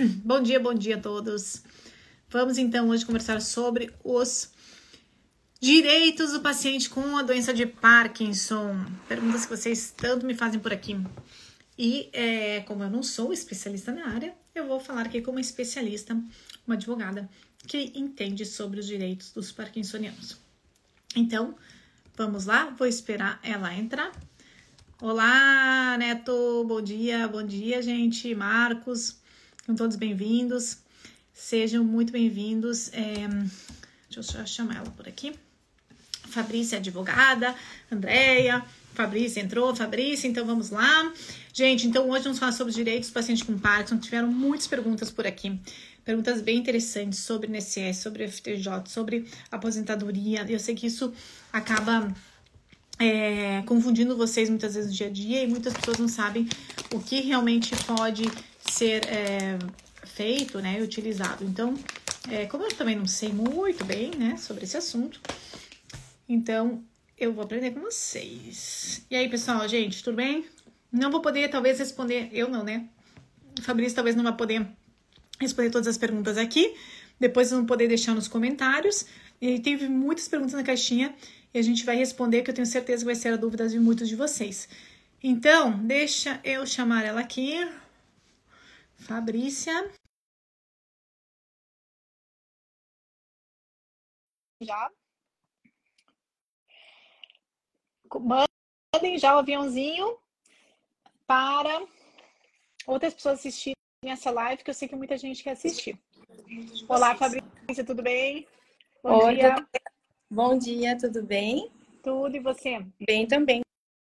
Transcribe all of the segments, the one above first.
Bom dia, bom dia a todos. Vamos então hoje conversar sobre os direitos do paciente com a doença de Parkinson. Perguntas que vocês tanto me fazem por aqui. E é, como eu não sou especialista na área, eu vou falar aqui como especialista, uma advogada que entende sobre os direitos dos parkinsonianos. Então, vamos lá, vou esperar ela entrar. Olá, Neto, bom dia, bom dia, gente. Marcos, são todos bem-vindos. Sejam muito bem-vindos. É, deixa eu chamar ela por aqui. Fabrícia, advogada. Andréia. Fabrícia entrou. Fabrícia, então vamos lá. Gente, então hoje vamos falar sobre os direitos do paciente com Parkinson. Tiveram muitas perguntas por aqui. Perguntas bem interessantes sobre INSS, sobre FTJ, sobre aposentadoria. Eu sei que isso acaba é, confundindo vocês muitas vezes no dia a dia e muitas pessoas não sabem o que realmente pode ser é, feito, né, utilizado. Então, é, como eu também não sei muito bem, né, sobre esse assunto, então eu vou aprender com vocês. E aí, pessoal, gente, tudo bem? Não vou poder, talvez, responder, eu não, né? O Fabrício talvez não vai poder responder todas as perguntas aqui. Depois vão poder deixar nos comentários. E teve muitas perguntas na caixinha e a gente vai responder, que eu tenho certeza que vai ser a dúvida de muitos de vocês. Então, deixa eu chamar ela aqui. Fabrícia. Já. Mandem já o aviãozinho para outras pessoas assistirem essa live, que eu sei que muita gente quer assistir. Olá, Fabrícia, tudo bem? Bom Oi, dia. Bom dia, tudo bem? Tudo, e você? Bem também,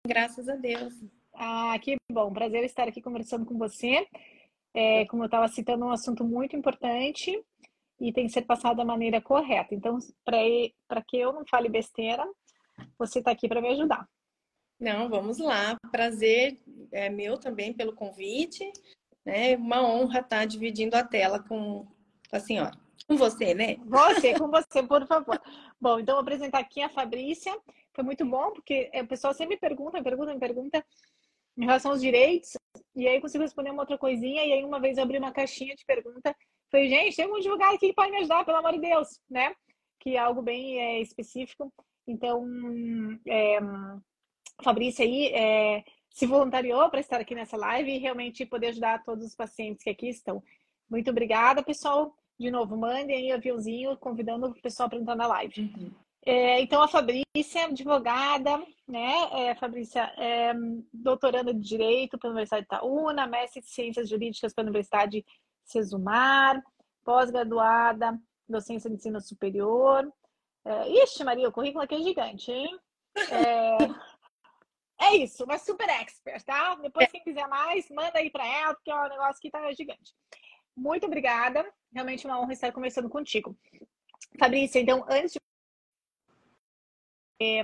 graças a Deus. Ah, que bom, prazer estar aqui conversando com você. É, como eu estava citando, um assunto muito importante e tem que ser passado da maneira correta. Então, para que eu não fale besteira, você está aqui para me ajudar. Não, vamos lá. Prazer é meu também pelo convite. Né? Uma honra estar dividindo a tela com a senhora. Com você, né? Você, com você, por favor. Bom, então vou apresentar aqui a Fabrícia. Foi muito bom, porque o pessoal sempre me pergunta, me pergunta, me pergunta em relação aos direitos. E aí consigo responder uma outra coisinha. E aí uma vez eu abri uma caixinha de pergunta. Falei, gente, tem um advogado aqui que pode me ajudar, pelo amor de Deus, né? Que é algo bem é, específico. Então, é, Fabrícia aí é, se voluntariou para estar aqui nessa live e realmente poder ajudar todos os pacientes que aqui estão. Muito obrigada, pessoal. De novo, mandem aí aviãozinho convidando o pessoal para entrar na live. Uhum. É, então, a Fabrícia, advogada, né? É, Fabrícia é doutoranda de Direito pela Universidade de Itaúna, mestre de Ciências Jurídicas pela Universidade Cesumar, pós-graduada, docência de ensino superior. É, ixi, Maria, o currículo aqui é gigante, hein? É, é isso, uma super expert, tá? Depois, quem quiser mais, manda aí para ela, porque o negócio aqui tá gigante. Muito obrigada, realmente uma honra estar conversando contigo. Fabrícia, então, antes de é,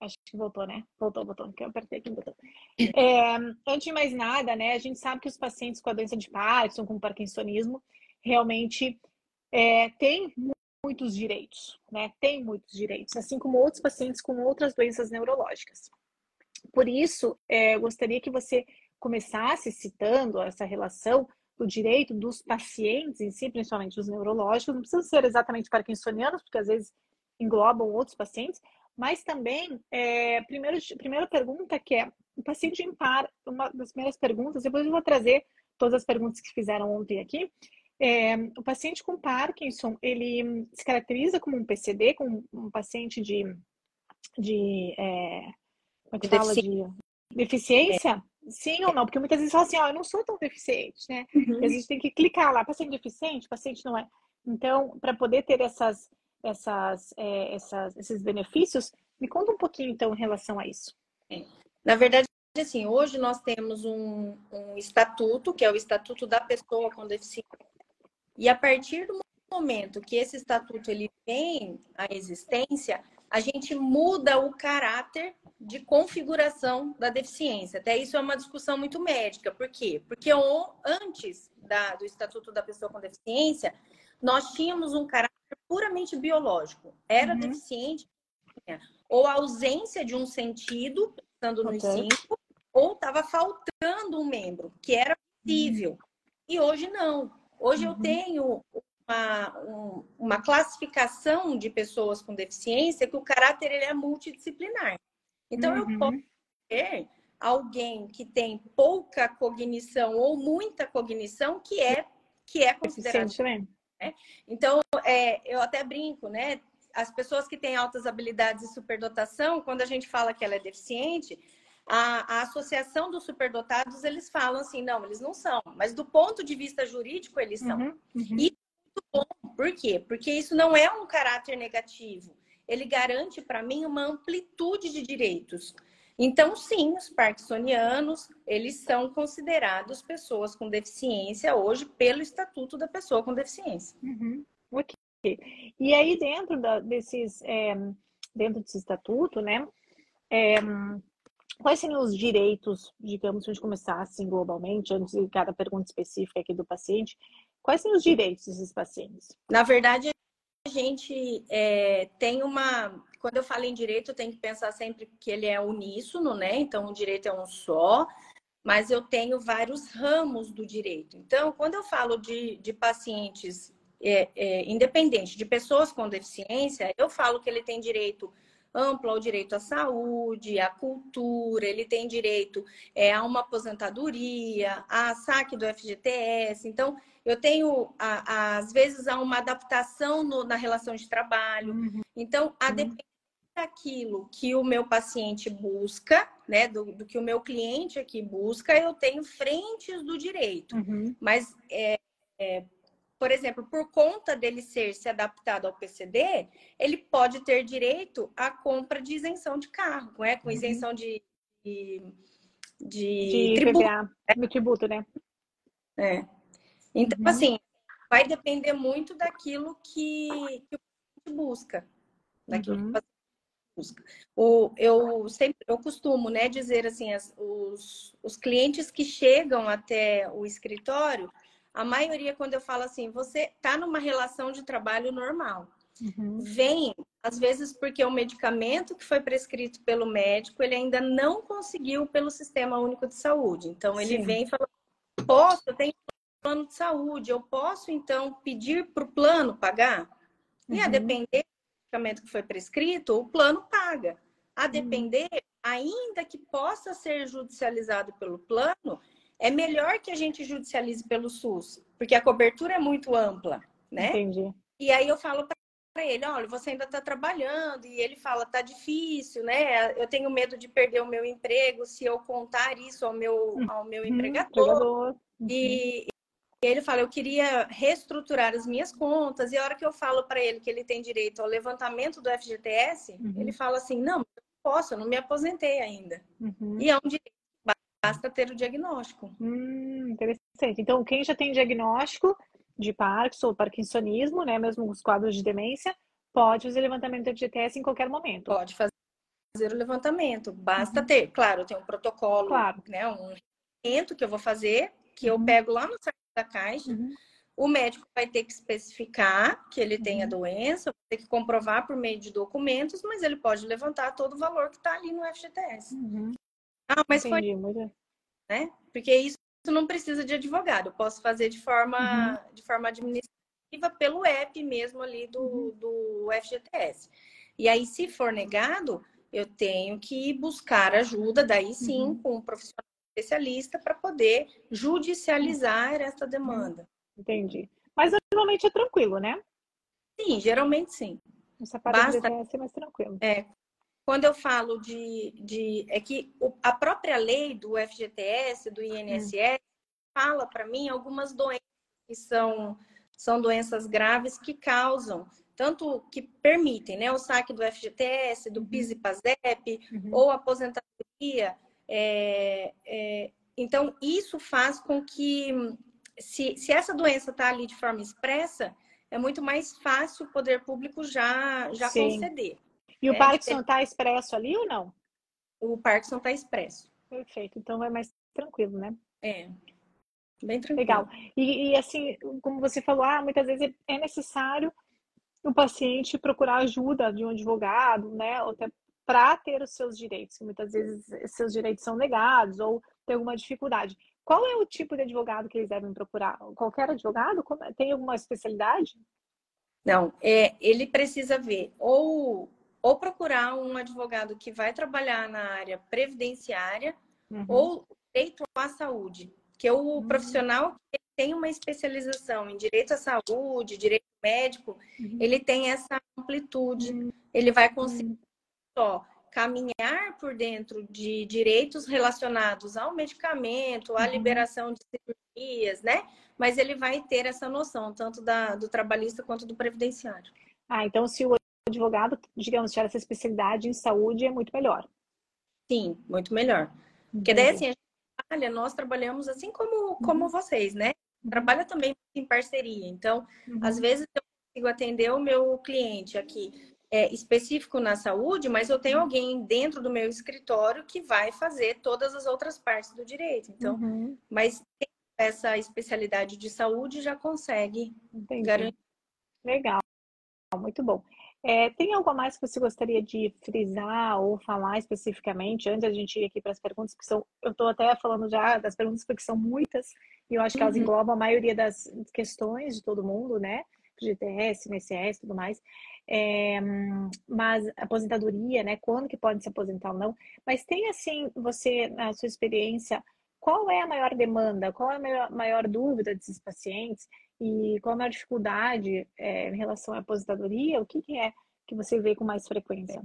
acho que voltou, né? Voltou, voltou, que eu apertei aqui o botão. É, antes de mais nada, né, a gente sabe que os pacientes com a doença de Parkinson, com parkinsonismo, realmente é, têm muitos direitos, né? Tem muitos direitos, assim como outros pacientes com outras doenças neurológicas. Por isso, é, eu gostaria que você começasse citando essa relação do direito dos pacientes em si, principalmente os neurológicos, não precisam ser exatamente parkinsonianos, porque às vezes englobam outros pacientes, mas também, é, primeiro, primeira pergunta que é, o paciente impar, uma das primeiras perguntas, depois eu vou trazer todas as perguntas que fizeram ontem aqui, é, o paciente com Parkinson, ele se caracteriza como um PCD, como um paciente de, de é, como é que fala? De deficiência? É. Sim ou não? Porque muitas vezes falam assim, ó, eu não sou tão deficiente, né? Uhum. a gente tem que clicar lá, paciente deficiente, paciente não é. Então, para poder ter essas essas, é, essas, esses benefícios. Me conta um pouquinho, então, em relação a isso. É. Na verdade, assim, hoje nós temos um, um estatuto, que é o Estatuto da Pessoa com Deficiência. E a partir do momento que esse estatuto ele vem à existência, a gente muda o caráter de configuração da deficiência. Até isso é uma discussão muito médica. Por quê? Porque antes da, do Estatuto da Pessoa com Deficiência, nós tínhamos um caráter puramente biológico. Era uhum. deficiente, ou ausência de um sentido, estando nos okay. ou estava faltando um membro, que era visível. Uhum. E hoje não. Hoje uhum. eu tenho uma, um, uma classificação de pessoas com deficiência que o caráter ele é multidisciplinar. Então, uhum. eu posso ter alguém que tem pouca cognição ou muita cognição que é que é considerado. Né? Então, é, eu até brinco, né? As pessoas que têm altas habilidades e superdotação, quando a gente fala que ela é deficiente, a, a, associação dos superdotados, eles falam assim, não, eles não são. Mas do ponto de vista jurídico, eles são. Uhum, uhum. E é muito bom. Por quê? Porque isso não é um caráter negativo. Ele garante para mim uma amplitude de direitos. Então, sim, os parkinsonianos, eles são considerados pessoas com deficiência hoje pelo Estatuto da Pessoa com Deficiência. Uhum. Ok. E aí, dentro da, desses, é, dentro desse estatuto, né, é, quais seriam os direitos, digamos, se a gente começar assim globalmente, antes de cada pergunta específica aqui do paciente, quais seriam os direitos desses pacientes? Na verdade, a gente é, tem uma quando eu falo em direito, eu tenho que pensar sempre que ele é uníssono, né? Então, o direito é um só, mas eu tenho vários ramos do direito. Então, quando eu falo de, de pacientes é, é, independentes, de pessoas com deficiência, eu falo que ele tem direito amplo ao direito à saúde, à cultura, ele tem direito é, a uma aposentadoria, a saque do FGTS. Então, eu tenho, a, a, às vezes, há uma adaptação no, na relação de trabalho. Uhum. Então, a uhum. depender daquilo que o meu paciente busca, né, do, do, que o meu cliente aqui busca, eu tenho frentes do direito. Uhum. Mas, é, é, por exemplo, por conta dele ser se adaptado ao PCD, ele pode ter direito à compra de isenção de carro, né, com uhum. isenção de, de, de, de tributo, PVA, né? tributo, né? É. Então, uhum. assim, vai depender muito daquilo que, que o paciente busca, daquilo uhum. que o paciente busca. O, eu sempre eu costumo né, dizer assim, as, os, os clientes que chegam até o escritório, a maioria, quando eu falo assim, você está numa relação de trabalho normal. Uhum. Vem, às vezes, porque o medicamento que foi prescrito pelo médico, ele ainda não conseguiu pelo Sistema Único de Saúde. Então, ele Sim. vem e fala: posso, eu tenho plano de saúde, eu posso, então, pedir para o plano pagar? E a uhum. depender medicamento que foi prescrito, o plano paga. A uhum. depender, ainda que possa ser judicializado pelo plano, é melhor que a gente judicialize pelo SUS, porque a cobertura é muito ampla, né? Entendi. E aí eu falo para ele, olha, você ainda está trabalhando, e ele fala, tá difícil, né? Eu tenho medo de perder o meu emprego se eu contar isso ao meu, ao meu uhum, empregador. Uhum. E, ele fala, eu queria reestruturar as minhas contas, e a hora que eu falo para ele que ele tem direito ao levantamento do FGTS, uhum. ele fala assim, não, eu não posso, eu não me aposentei ainda. Uhum. E é um direito, basta ter o diagnóstico. Hum, interessante. Então, quem já tem diagnóstico de Parkinson ou Parkinsonismo, né, mesmo os quadros de demência, pode fazer levantamento do FGTS em qualquer momento. Pode fazer o levantamento, basta uhum. ter, claro, tem um protocolo, claro. né, um que eu vou fazer, que eu uhum. pego lá no site da Caixa. Uhum. O médico vai ter que especificar que ele tem a uhum. doença, vai ter que comprovar por meio de documentos, mas ele pode levantar todo o valor que está ali no FGTS. Uhum. Ah, mas Entendi, foi. Muito... Né? Porque isso não precisa de advogado. Eu posso fazer de forma, uhum. de forma administrativa pelo app mesmo ali do, uhum. do FGTS. E aí, se for negado, eu tenho que buscar ajuda, daí sim, uhum. com um profissional especialista para poder judicializar essa demanda. Entendi. Mas normalmente é tranquilo, né? Sim, geralmente sim. Essa parte Basta... ser mais tranquilo. É, quando eu falo de, de é que a própria lei do FGTS, do INSS, hum. fala para mim algumas doenças que são, são doenças graves que causam, tanto que permitem né, o saque do FGTS, do uhum. PIS e PASEP, uhum. ou aposentadoria é, é, então, isso faz com que, se, se essa doença está ali de forma expressa, é muito mais fácil o poder público já, já conceder. E o é, Parkinson está expresso ali ou não? O Parkinson está expresso. Perfeito. Então é mais tranquilo, né? É. Bem tranquilo. Legal. E, e, assim, como você falou, ah, muitas vezes é necessário o paciente procurar ajuda de um advogado, né? Ou até para ter os seus direitos, que muitas vezes seus direitos são negados ou tem alguma dificuldade. Qual é o tipo de advogado que eles devem procurar? Qualquer advogado? É? Tem alguma especialidade? Não, é, ele precisa ver ou, ou procurar um advogado que vai trabalhar na área previdenciária uhum. ou direito à saúde, que é o uhum. profissional que tem uma especialização em direito à saúde, direito médico, uhum. ele tem essa amplitude, uhum. ele vai conseguir uhum. só caminhar por dentro de direitos relacionados ao medicamento, à uhum. liberação de cirurgias, né? Mas ele vai ter essa noção, tanto da, do trabalhista quanto do previdenciário. Ah, então se o advogado, digamos, tiver essa especialidade em saúde, é muito melhor. Sim, muito melhor. Porque daí, assim, a gente trabalha, nós trabalhamos assim como, como uhum. vocês, né? Uhum. Trabalha também em parceria. Então, uhum. às vezes eu consigo atender o meu cliente aqui é, específico na saúde, mas eu tenho alguém dentro do meu escritório que vai fazer todas as outras partes do direito. Então, uhum. mas essa especialidade de saúde já consegue Entendi. garantir. Legal, muito bom. É, tem algo a mais que você gostaria de frisar ou falar especificamente antes da gente ir aqui para as perguntas que são, eu estou até falando já das perguntas porque são muitas e eu acho que elas uhum. englobam a maioria das questões de todo mundo, né? GTS, INSS, tudo mais. É, mas aposentadoria, né? Quando que pode se aposentar ou não? Mas tem assim, você, na sua experiência, qual é a maior demanda? Qual é a maior, maior dúvida desses pacientes? E qual é a maior dificuldade é, em relação à aposentadoria? O que, que é que você vê com mais frequência?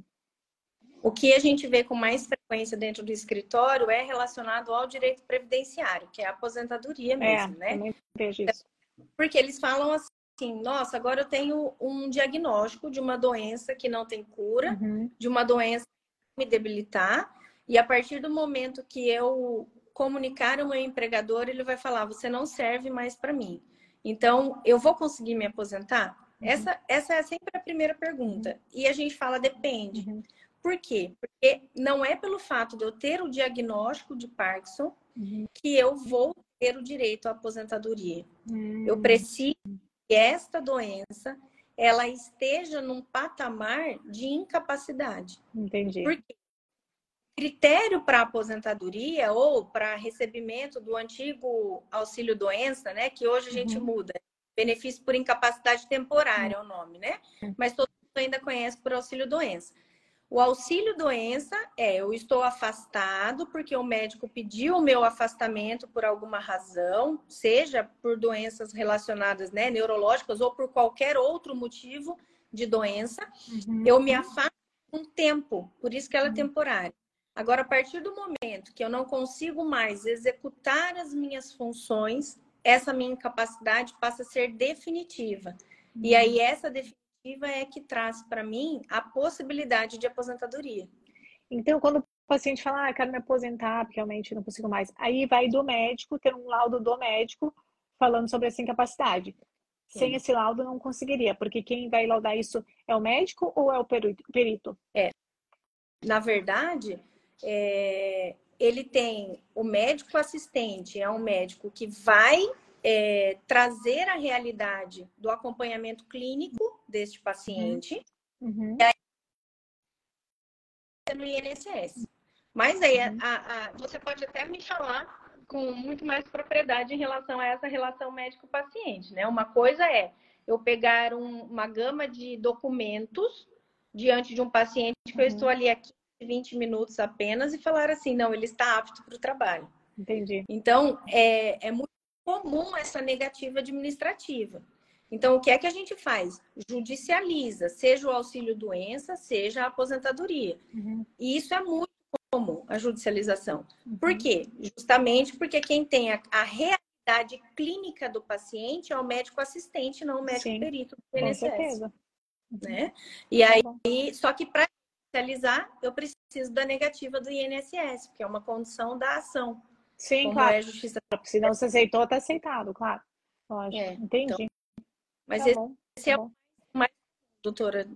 O que a gente vê com mais frequência dentro do escritório é relacionado ao direito previdenciário, que é a aposentadoria mesmo, é, né? Vejo isso. Porque eles falam assim, assim, nossa, agora eu tenho um diagnóstico de uma doença que não tem cura, uhum. de uma doença que me debilitar, e a partir do momento que eu comunicar ao meu empregador, ele vai falar: você não serve mais para mim. Então, eu vou conseguir me aposentar? Uhum. Essa, essa é sempre a primeira pergunta. E a gente fala: depende. Uhum. Por quê? Porque não é pelo fato de eu ter o diagnóstico de Parkinson uhum. que eu vou ter o direito à aposentadoria. Eu hum. preciso que esta doença ela esteja num patamar de incapacidade. Entendi. Porque critério para aposentadoria ou para recebimento do antigo auxílio doença, né, que hoje a gente uhum. muda, benefício por incapacidade temporária uhum. é o nome, né? Uhum. Mas todo mundo ainda conhece por auxílio doença. O auxílio doença é eu estou afastado porque o médico pediu o meu afastamento por alguma razão, seja por doenças relacionadas, né, neurológicas ou por qualquer outro motivo de doença. Uhum. Eu me afasto um tempo, por isso que ela é uhum. temporária. Agora, a partir do momento que eu não consigo mais executar as minhas funções, essa minha incapacidade passa a ser definitiva. Uhum. E aí, essa definitiva é que traz para mim a possibilidade de aposentadoria. Então, quando o paciente fala, ah, quero me aposentar porque realmente não consigo mais, aí vai do médico, ter um laudo do médico falando sobre essa incapacidade. Sim. Sem esse laudo não conseguiria, porque quem vai laudar isso é o médico ou é o perito? É. Na verdade, é... ele tem o médico assistente, é um médico que vai é, trazer a realidade do acompanhamento clínico deste paciente uhum. e aí, no INSS. Mas aí uhum. a, a, você pode até me falar com muito mais propriedade em relação a essa relação médico-paciente, né? Uma coisa é eu pegar um, uma gama de documentos diante de um paciente que uhum. eu estou ali aqui 20 minutos apenas e falar assim, não, ele está apto para o trabalho. Entendi. Então, é, é muito comum essa negativa administrativa. Então, o que é que a gente faz? Judicializa, seja o auxílio doença, seja a aposentadoria. Uhum. E isso é muito comum, a judicialização. Uhum. Por quê? Justamente porque quem tem a, a, realidade clínica do paciente é o médico assistente, não o médico Sim, perito do INSS. Com certeza. Né? E tá aí, só que para judicializar, eu preciso da negativa do INSS, que é uma condição da ação. Sim, Como claro. É justiça... Se não se aceitou, tá aceitado, claro. Lógico. É, Entendi. Então, mas tá esse, bom, esse tá é o mais, doutora.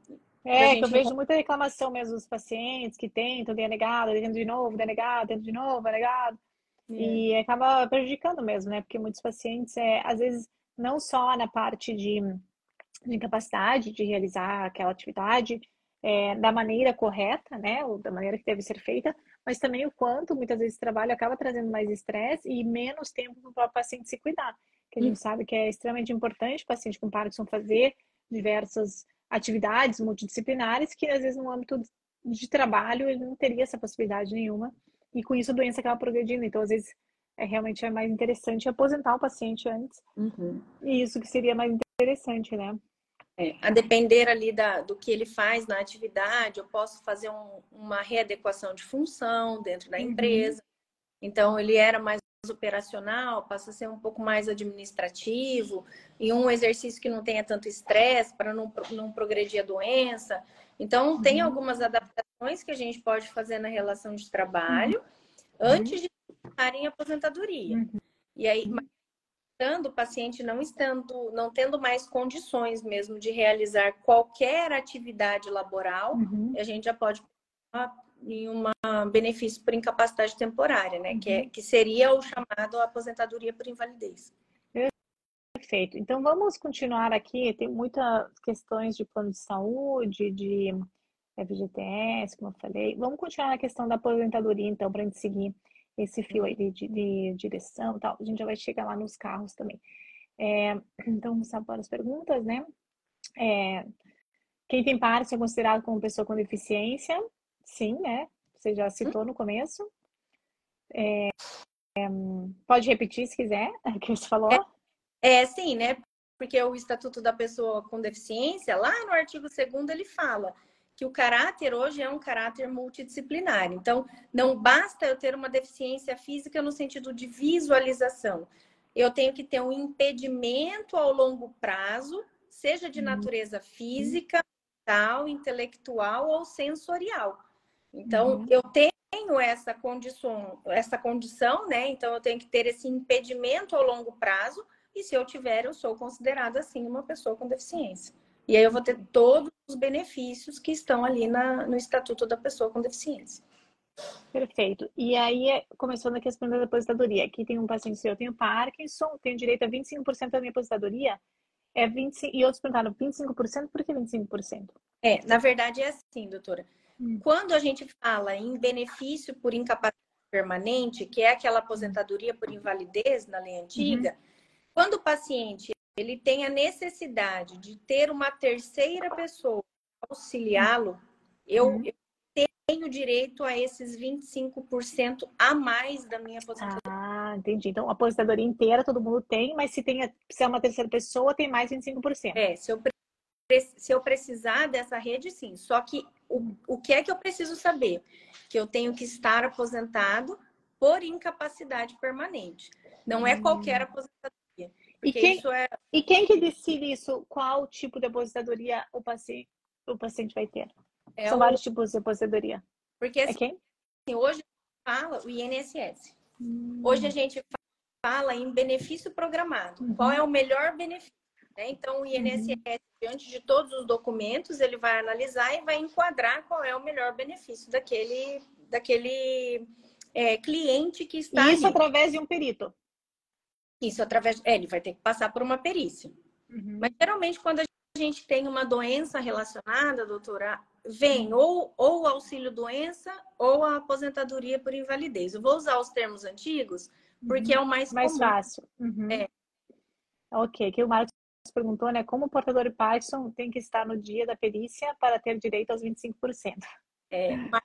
É, que eu vejo muita reclamação mesmo dos pacientes que tentam, denegado, tenta de novo, denegado, tenta de novo, denegado. É. E acaba prejudicando mesmo, né? Porque muitos pacientes, é, às vezes, não só na parte de, de incapacidade de realizar aquela atividade é, da maneira correta, né? Ou da maneira que deve ser feita, mas também o quanto muitas vezes o trabalho acaba trazendo mais estresse e menos tempo para o paciente se cuidar. Que a gente hum. sabe que é extremamente importante o paciente com Parkinson fazer diversas atividades multidisciplinares que às vezes no âmbito de trabalho ele não teria essa possibilidade nenhuma e com isso a doença acaba progredindo. Então, às vezes, é realmente é mais interessante aposentar o paciente antes. Uhum. E isso que seria mais interessante, né? É, a depender ali da, do que ele faz na atividade, eu posso fazer um, uma readequação de função dentro da uhum. empresa. Então, ele era mais operacional, passa a ser um pouco mais administrativo, e um exercício que não tenha tanto estresse para não, não progredir a doença. Então, uhum. tem algumas adaptações que a gente pode fazer na relação de trabalho uhum. antes de estar em aposentadoria. Uhum. E aí, o paciente não estando, não tendo mais condições mesmo de realizar qualquer atividade laboral, uhum. a gente já pode em um benefício por incapacidade temporária, né? Uhum. Que, é, uhum. que seria o chamado aposentadoria por invalidez. Perfeito. Então vamos continuar aqui. Tem muitas questões de plano de saúde, de FGTS, como eu falei. Vamos continuar na questão da aposentadoria, então, para a gente seguir esse fio aí de, de, de direção e tal. A gente já vai chegar lá nos carros também. É, então, vamos para as perguntas, né? É, quem tem Parkinson é considerado como pessoa com deficiência? Sim, né? Você já citou no começo. É, é, pode repetir se quiser, o que você falou? É, é, sim, né? Porque o Estatuto da Pessoa com Deficiência, lá no artigo 2 ele fala que o caráter hoje é um caráter multidisciplinar. Então, não basta eu ter uma deficiência física no sentido de visualização. Eu tenho que ter um impedimento ao longo prazo, seja de uhum. natureza física, mental, intelectual ou sensorial. Então, uhum. eu tenho essa condição, essa condição, né? Então, eu tenho que ter esse impedimento ao longo prazo, e se eu tiver, eu sou considerada assim uma pessoa com deficiência. E aí eu vou ter todos os benefícios que estão ali na, no Estatuto da Pessoa com Deficiência. Perfeito. E aí, começando a questão da aposentadoria. Aqui tem um paciente seu, eu tenho Parkinson, tenho direito a 25% da minha aposentadoria. É 25, e outros perguntaram, 25%? Por que 25%? É, na verdade é assim, doutora. Hum. Quando a gente fala em benefício por incapacidade permanente, que é aquela aposentadoria por invalidez na lei antiga, uhum. quando o paciente ele tem a necessidade de ter uma terceira pessoa auxiliá-lo, eu, uhum. eu, tenho direito a esses 25% a mais da minha aposentadoria. Ah, entendi. Então, a aposentadoria inteira todo mundo tem, mas se, tem, se é uma terceira pessoa, tem mais 25%. É, se eu, se eu precisar dessa rede, sim. Só que o, o que é que eu preciso saber? Que eu tenho que estar aposentado por incapacidade permanente. Não é qualquer hum. E quem, é... e quem que decide isso? Qual tipo de aposentadoria o paciente, o paciente vai ter? É São o... vários tipos de aposentadoria. Porque é assim, quem? hoje fala o INSS. Hum. Hoje a gente fala em benefício programado. Uhum. Qual é o melhor benefício? Né? Então, o INSS, uhum. diante de todos os documentos, ele vai analisar e vai enquadrar qual é o melhor benefício daquele, daquele é, cliente que está. Isso ali. através de um perito. Isso através. É, ele vai ter que passar por uma perícia. Uhum. Mas geralmente, quando a gente tem uma doença relacionada, doutora, vem ou, ou auxílio doença ou a aposentadoria por invalidez. Eu vou usar os termos antigos porque uhum. é o mais, mais comum. fácil. Uhum. É. Ok, que o Marcos perguntou, né? Como o portador de Parkinson tem que estar no dia da perícia para ter direito aos 25%? É, mas,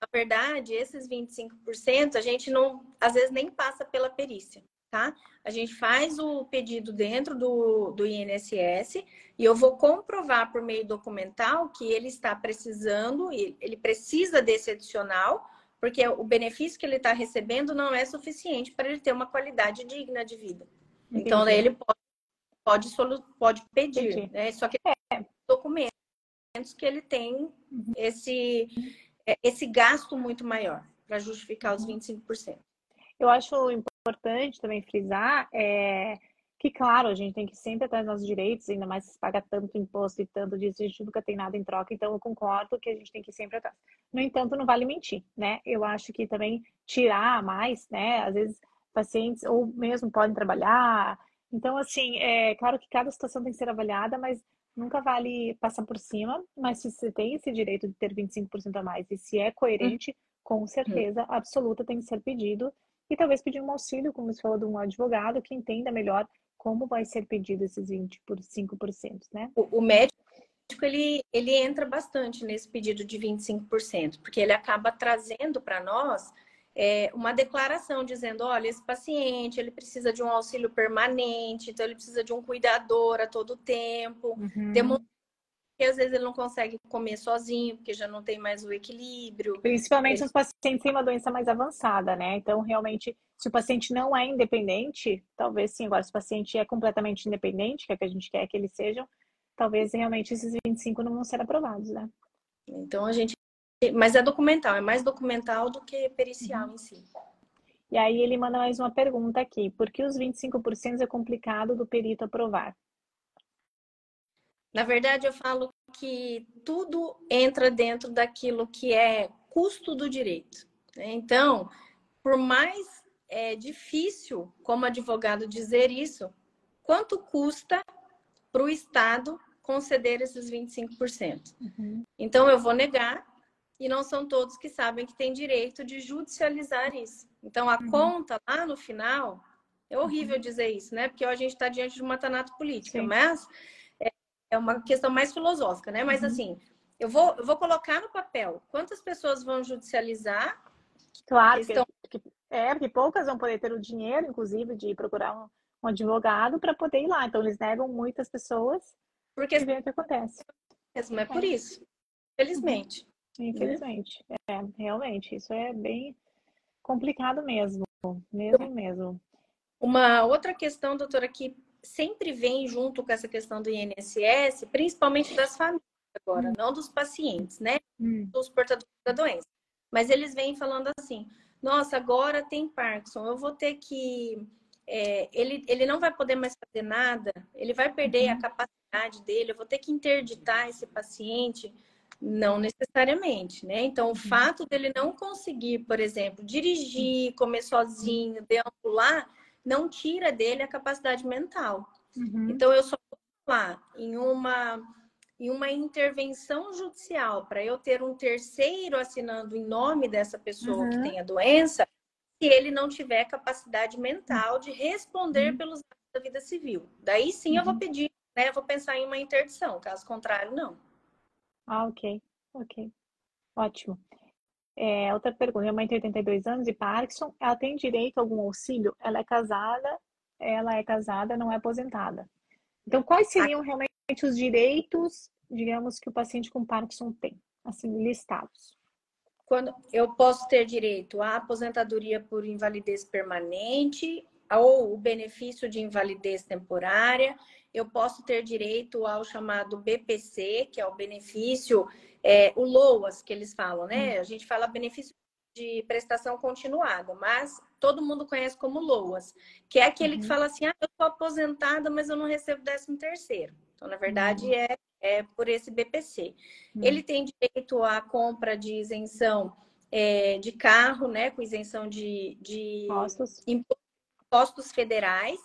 na verdade, esses 25% a gente não, às vezes, nem passa pela perícia tá? A gente faz o pedido dentro do, do INSS e eu vou comprovar por meio documental que ele está precisando, ele precisa desse adicional, porque o benefício que ele está recebendo não é suficiente para ele ter uma qualidade digna de vida. Entendi. Então, ele pode, pode, pode pedir, né? Só que é documentos que ele tem esse, é, esse gasto muito maior para justificar os 25%. Uhum. Eu acho importante também frisar é que, claro, a gente tem que sempre atrás dos nossos direitos, ainda mais se paga tanto imposto e tanto disso, a gente nunca tem nada em troca, então eu concordo que a gente tem que ir sempre atrás. No entanto, não vale mentir, né? Eu acho que também tirar mais, né? Às vezes pacientes ou mesmo podem trabalhar. Então, assim, é claro que cada situação tem que ser avaliada, mas nunca vale passar por cima. Mas se você tem esse direito de ter 25% a mais e se é coerente com certeza hum. absoluta tem que ser pedido e talvez pedir um auxílio, como você falou, de um advogado que entenda melhor como vai ser pedido esses 25%, né? O, o médico ele, ele entra bastante nesse pedido de 25%, porque ele acaba trazendo para nós é, uma declaração dizendo, olha, esse paciente ele precisa de um auxílio permanente, então ele precisa de um cuidador a todo tempo, uhum. Às vezes ele não consegue comer sozinho, porque já não tem mais o equilíbrio. Principalmente os pacientes têm uma doença mais avançada, né? Então, realmente, se o paciente não é independente, talvez sim. Agora, se o paciente é completamente independente, que é que a gente quer que eles sejam, talvez realmente esses 25 não vão ser aprovados, né? Então, a gente mas é documental, é mais documental do que pericial uhum. em si. E aí ele manda mais uma pergunta aqui. Por que os 25% é complicado do perito aprovar? Na verdade, eu falo que tudo entra dentro daquilo que é custo do direito. Né? Então, por mais é, difícil como advogado dizer isso, quanto custa para o Estado conceder esses 25%? Uhum. Então, eu vou negar e não são todos que sabem que tem direito de judicializar isso. Então, a uhum. conta lá no final, é horrível uhum. dizer isso, né? Porque a gente está diante de uma tanato política, Sim. mas é, uma questão mais filosófica, né? Mas, uhum. assim, eu vou, eu vou colocar no papel quantas pessoas vão judicializar. Claro, estão... que, é, porque poucas vão poder ter o dinheiro, inclusive, de procurar um, um advogado para poder ir lá. Então, eles negam muitas pessoas porque e ver o que acontece. Mesmo é por é. isso, felizmente. Né? Infelizmente. Né? É, realmente, isso é bem complicado mesmo. Mesmo, mesmo. Uma outra questão, doutora, que sempre vem junto com essa questão do INSS, principalmente das famílias agora, hum. não dos pacientes, né? Hum. Dos portadores da doença. Mas eles vêm falando assim: nossa, agora tem Parkinson, eu vou ter que. É, ele, ele não vai poder mais fazer nada, ele vai perder uhum. a capacidade dele, eu vou ter que interditar esse paciente. Não necessariamente, né? Então, o uhum. fato dele não conseguir, por exemplo, dirigir, comer sozinho, deambular, não tira dele a capacidade mental. Uhum. Então, eu só vou falar em uma, em uma intervenção judicial para eu ter um terceiro assinando em nome dessa pessoa uhum. que tem a doença, se ele não tiver capacidade mental de responder uhum. pelos atos da vida civil. Daí sim eu vou uhum. pedir, né? Eu vou pensar em uma interdição, caso contrário, não. Ah, ok, ok. Ótimo. É, outra pergunta, minha mãe tem 82 anos e Parkinson, ela tem direito a algum auxílio? Ela é casada, ela é casada, não é aposentada. Então, quais seriam realmente os direitos, digamos, que o paciente com Parkinson tem, assim, listados? Quando eu posso ter direito à aposentadoria por invalidez permanente ou o benefício de invalidez temporária, eu posso ter direito ao chamado BPC, que é o benefício, é, o LOAS, que eles falam, né? Hum. A gente fala benefício de prestação continuada, mas todo mundo conhece como LOAS, que é aquele uhum. que fala assim, ah, eu estou aposentada, mas eu não recebo décimo terceiro. Então, na verdade, uhum. é, é por esse BPC. Uhum. Ele tem direito à compra de isenção é, de carro, né, com isenção de, de impostos. impostos federais,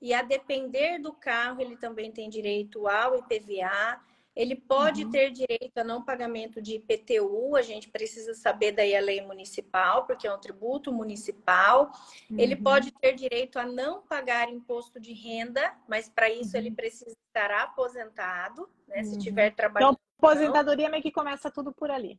e a depender do carro, ele também tem direito ao IPVA. Ele pode uhum. ter direito a não pagamento de IPTU, a gente precisa saber daí a lei municipal, porque é um tributo municipal. Uhum. Ele pode ter direito a não pagar imposto de renda, mas para isso uhum. ele precisa estar aposentado, né? Se uhum. tiver trabalhando. Então, aposentadoria meio que começa tudo por ali.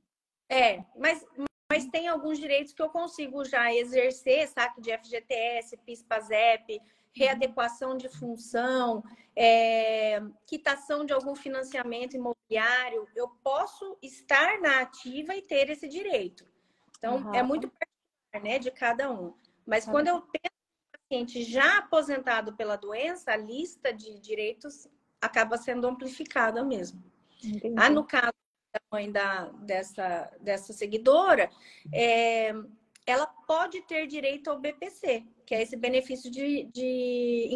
É, mas, mas tem alguns direitos que eu consigo já exercer, saque de FGTS, PIS-PASEP, readequação de função, é, quitação de algum financiamento imobiliário, eu posso estar na ativa e ter esse direito. Então, uhum. é muito particular, né, de cada um. Mas uhum. quando eu tenho um paciente já aposentado pela doença, a lista de direitos acaba sendo amplificada mesmo. Entendi. Ah, no caso da mãe da, dessa, dessa seguidora, é, ela pode ter direito ao BPC, que é esse benefício de, de,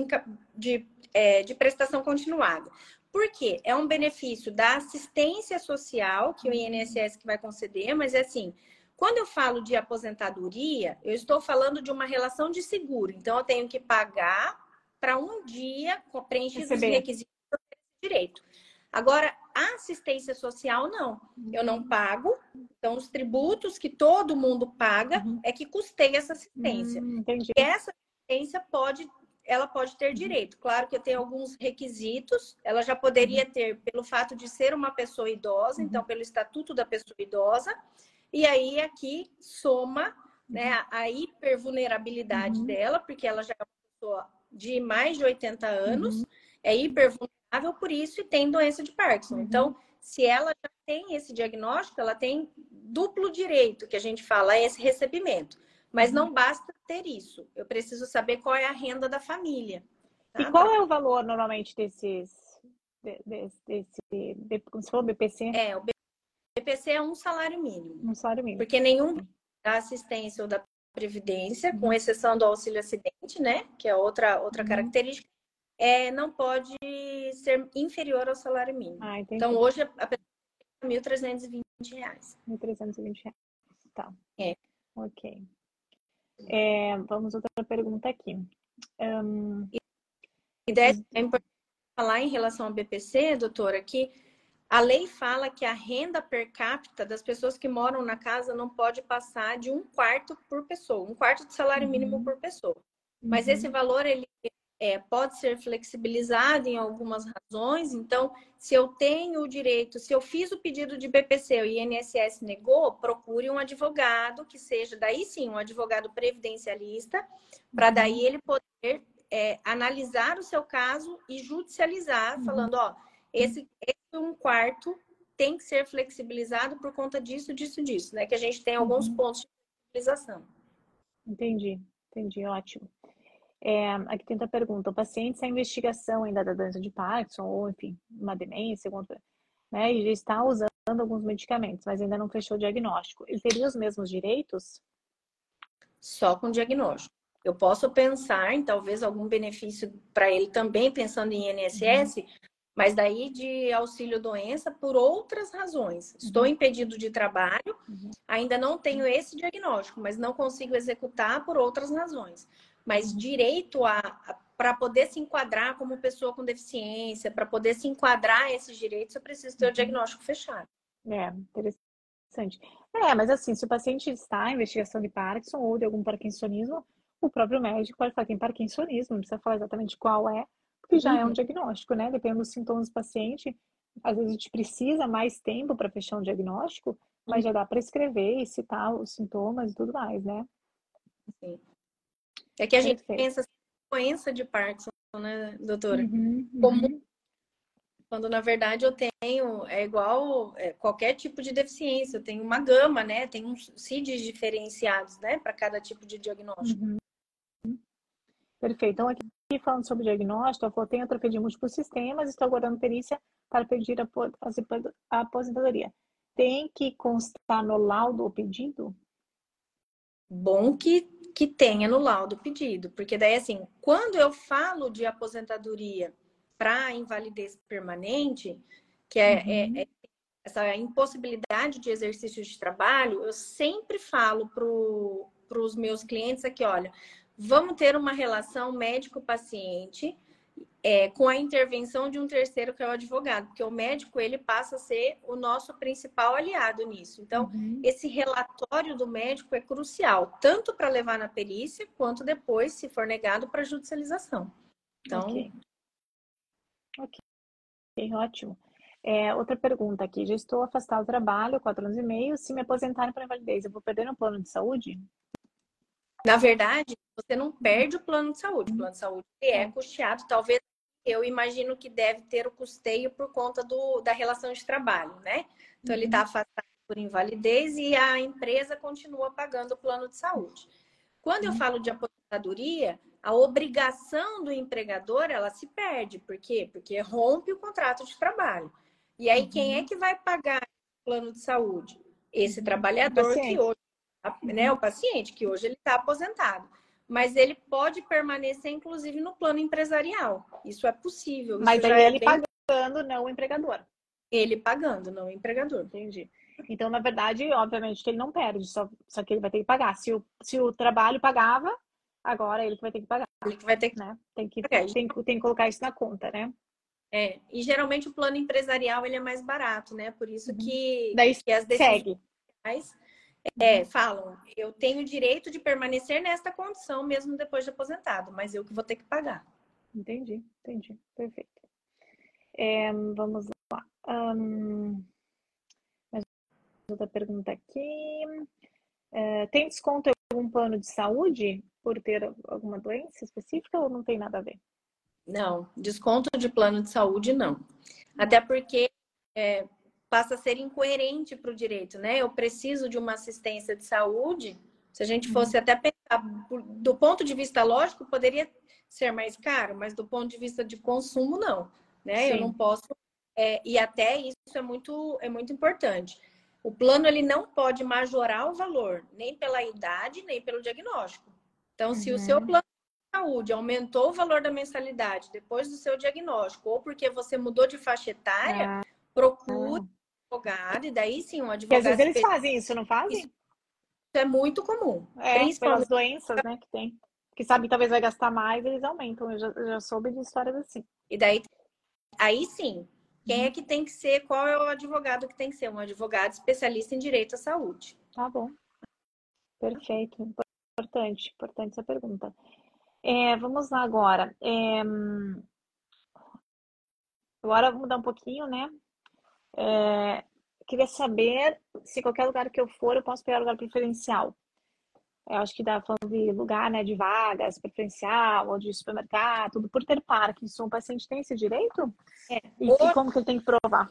de, é, de prestação continuada. Por quê? É um benefício da assistência social que o INSS que vai conceder, mas é assim, quando eu falo de aposentadoria, eu estou falando de uma relação de seguro. Então, eu tenho que pagar para um dia preencher os requisitos do direito. Agora, a assistência social, não. Eu não pago. Então, os tributos que todo mundo paga Uhum. é que custeia essa assistência. Hum. E essa assistência pode, ela pode Uhum. ter direito. Claro que tem alguns requisitos. Ela já poderia Uhum. ter pelo fato de ser uma pessoa idosa, então pelo estatuto da pessoa idosa. E aí aqui soma, né, a- a hipervulnerabilidade Uhum. dela, porque ela já é uma pessoa de mais de 80 anos, Uhum. é hipervulnerável por isso e tem doença de Parkinson. Uhum. Então, se ela já tem esse diagnóstico, ela tem duplo direito, que a gente fala, a esse recebimento. Mas Uhum. não basta ter isso. Eu preciso saber qual é a renda da família. tá? E qual é o valor normalmente desses, de- desse, desse, de- como se for BPC? É, o BPC é um salário mínimo. Um salário mínimo. Porque nenhum da assistência ou da previdência, Uhum. com exceção do auxílio acidente, né, que é outra outra Uhum. característica, é, não pode ser inferior ao salário mínimo. Ah. Então hoje a pessoa tem 1.320 reais. 1.320 reais. Tá. É. Ok. É, vamos outra pergunta aqui. Hum, E daí é importante falar em relação ao BPC, doutora, que a lei fala que a renda per capita das pessoas que moram na casa não pode passar de um quarto por pessoa, um quarto de salário mínimo Uhum. por pessoa. Mas uhum. esse valor ele é, pode ser flexibilizado em algumas razões. Então, se eu tenho o direito, se eu fiz o pedido de BPC e o INSS negou, procure um advogado que seja, daí sim, um advogado previdencialista, para Uhum. daí ele poder é, analisar o seu caso e judicializar, Uhum. falando, ó, esse, esse um quarto tem que ser flexibilizado por conta disso, disso, disso, né? Que a gente tem alguns Uhum. pontos de flexibilização. Entendi, entendi, ótimo. É, aqui tem outra pergunta. O paciente sem investigação ainda da doença de Parkinson, ou enfim, uma demência, outra, né? E já está usando alguns medicamentos, mas ainda não fechou o diagnóstico. Ele teria os mesmos direitos? só com diagnóstico. Eu posso pensar em talvez algum benefício para ele também, pensando em INSS, mas daí de auxílio doença por outras razões. Estou impedido de trabalho, Uhum. ainda não tenho esse diagnóstico, mas não consigo executar por outras razões. Mas direito a, para poder se enquadrar como pessoa com deficiência, para poder se enquadrar esses direitos, eu preciso ter o diagnóstico fechado. É, interessante. É, mas assim, se o paciente está em investigação de Parkinson ou de algum parkinsonismo, o próprio médico pode falar que tem parkinsonismo, não precisa falar exatamente qual é, porque já é um Uhum. diagnóstico, né? Dependendo dos sintomas do paciente, às vezes a gente precisa mais tempo para fechar um diagnóstico, mas já dá para escrever e citar os sintomas e tudo mais, né? Sim. É que a gente Perfeito. pensa assim, doença de Parkinson, né, doutora? Uhum, uhum. Quando na verdade eu tenho, é igual é, qualquer tipo de deficiência, eu tenho uma gama, né? Tem uns CIDs diferenciados, né? Para cada tipo de diagnóstico. Uhum. Perfeito. Então, aqui falando sobre diagnóstico, falou, tem atrofia de múltiplos sistemas, estou aguardando perícia para pedir a aposentadoria. Tem que constar no laudo o pedido? Bom que, que tenha no laudo pedido, porque daí assim, quando eu falo de aposentadoria para invalidez permanente, que é, é- Uhum. é essa impossibilidade de exercício de trabalho, eu sempre falo para os meus clientes aqui, olha, vamos ter uma relação médico-paciente é, com a intervenção de um terceiro que é o advogado, porque o médico ele passa a ser o nosso principal aliado nisso. Então, Uhum. esse relatório do médico é crucial, tanto para levar na perícia, quanto depois, se for negado, para judicialização. Então, Ok. Ok, ótimo. É, outra pergunta aqui. Já estou afastado do trabalho, quatro anos e meio. Se me aposentarem por invalidez, eu vou perder no plano de saúde? Na verdade, você não perde o plano de saúde. O plano de saúde é custeado, talvez eu imagino que deve ter o custeio por conta do, da relação de trabalho, né? Então, ele está afastado por invalidez e a empresa continua pagando o plano de saúde. Quando eu falo de aposentadoria, a obrigação do empregador, ela se perde. Por quê? Porque rompe o contrato de trabalho. E aí, quem é que vai pagar o plano de saúde? Esse trabalhador que hoje, né, o paciente, que hoje ele está aposentado. Mas ele pode permanecer, inclusive, no plano empresarial. Isso é possível. Mas Isso aí é ele bem- pagando, não o empregador. ele pagando, não o empregador. Entendi. Então, na verdade, obviamente que ele não perde, só, só que ele vai ter que pagar. Se o, se o trabalho pagava, agora é ele que vai ter que pagar, Ele que vai ter que né? Tem que, tem, que- tem que colocar isso na conta, né? É, e geralmente o plano empresarial ele é mais barato, né? Por isso que, Daí que as segue. É, falam, eu tenho o direito de permanecer nesta condição mesmo depois de aposentado, mas eu que vou ter que pagar. Entendi, entendi. Perfeito. É, vamos lá. Hum, mais outra pergunta aqui. É, tem desconto em algum plano de saúde por ter alguma doença específica ou não tem nada a ver? Não, desconto de plano de saúde não. Até porque é, passa a ser incoerente para o direito, né? Eu preciso de uma assistência de saúde. Se a gente fosse até pensar do ponto de vista lógico, poderia ser mais caro, mas do ponto de vista de consumo, não. Né? Eu não posso. É, e até isso é muito, é muito importante. O plano ele não pode majorar o valor, nem pela idade, nem pelo diagnóstico. Então, uhum. se o seu plano de saúde aumentou o valor da mensalidade depois do seu diagnóstico, ou porque você mudou de faixa etária, ah. procure ah advogado, e daí sim, um advogado. Porque às vezes eles fazem isso, não fazem? Isso é muito comum. É, principalmente pelas doenças, né, que tem. Que sabe que talvez vai gastar mais, eles aumentam. Eu já, já soube de histórias assim. E daí, aí sim, quem é uhum. que tem que ser, qual é o advogado que tem que ser? Um advogado especialista em direito à saúde. Tá bom. Perfeito. Importante, importante essa pergunta. É, vamos lá agora. É, agora vamos mudar um pouquinho, né? É, queria saber se qualquer lugar que eu for eu posso pegar lugar preferencial. Eu acho que dá falando de lugar, né, de vagas preferencial ou de supermercado, tudo por ter Parkinson. O paciente tem esse direito? É. E, Hoje... e como que ele tem que provar?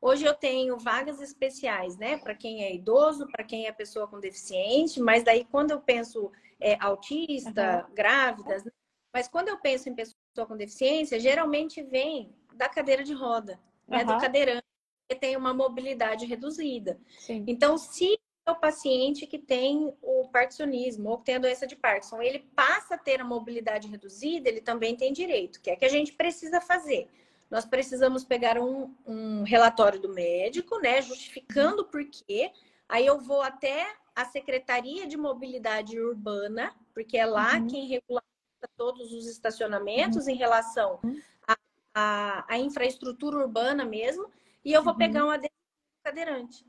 Hoje eu tenho vagas especiais, né, para quem é idoso, para quem é pessoa com deficiente, mas daí quando eu penso é, autista, uhum. grávidas, mas quando eu penso em pessoa com deficiência, geralmente vem da cadeira de roda, uhum. né, do cadeirante, que tem uma mobilidade reduzida. Sim. Então, se o paciente que tem o parkinsonismo ou que tem a doença de Parkinson, ele passa a ter a mobilidade reduzida, ele também tem direito, que é que a gente precisa fazer. Nós precisamos pegar um, um relatório do médico, né, justificando por quê. Aí eu vou até a Secretaria de Mobilidade Urbana, porque é lá uhum. quem regula todos os estacionamentos uhum. em relação a, a infraestrutura urbana mesmo, e eu vou uhum. pegar um adesivo cadeirante.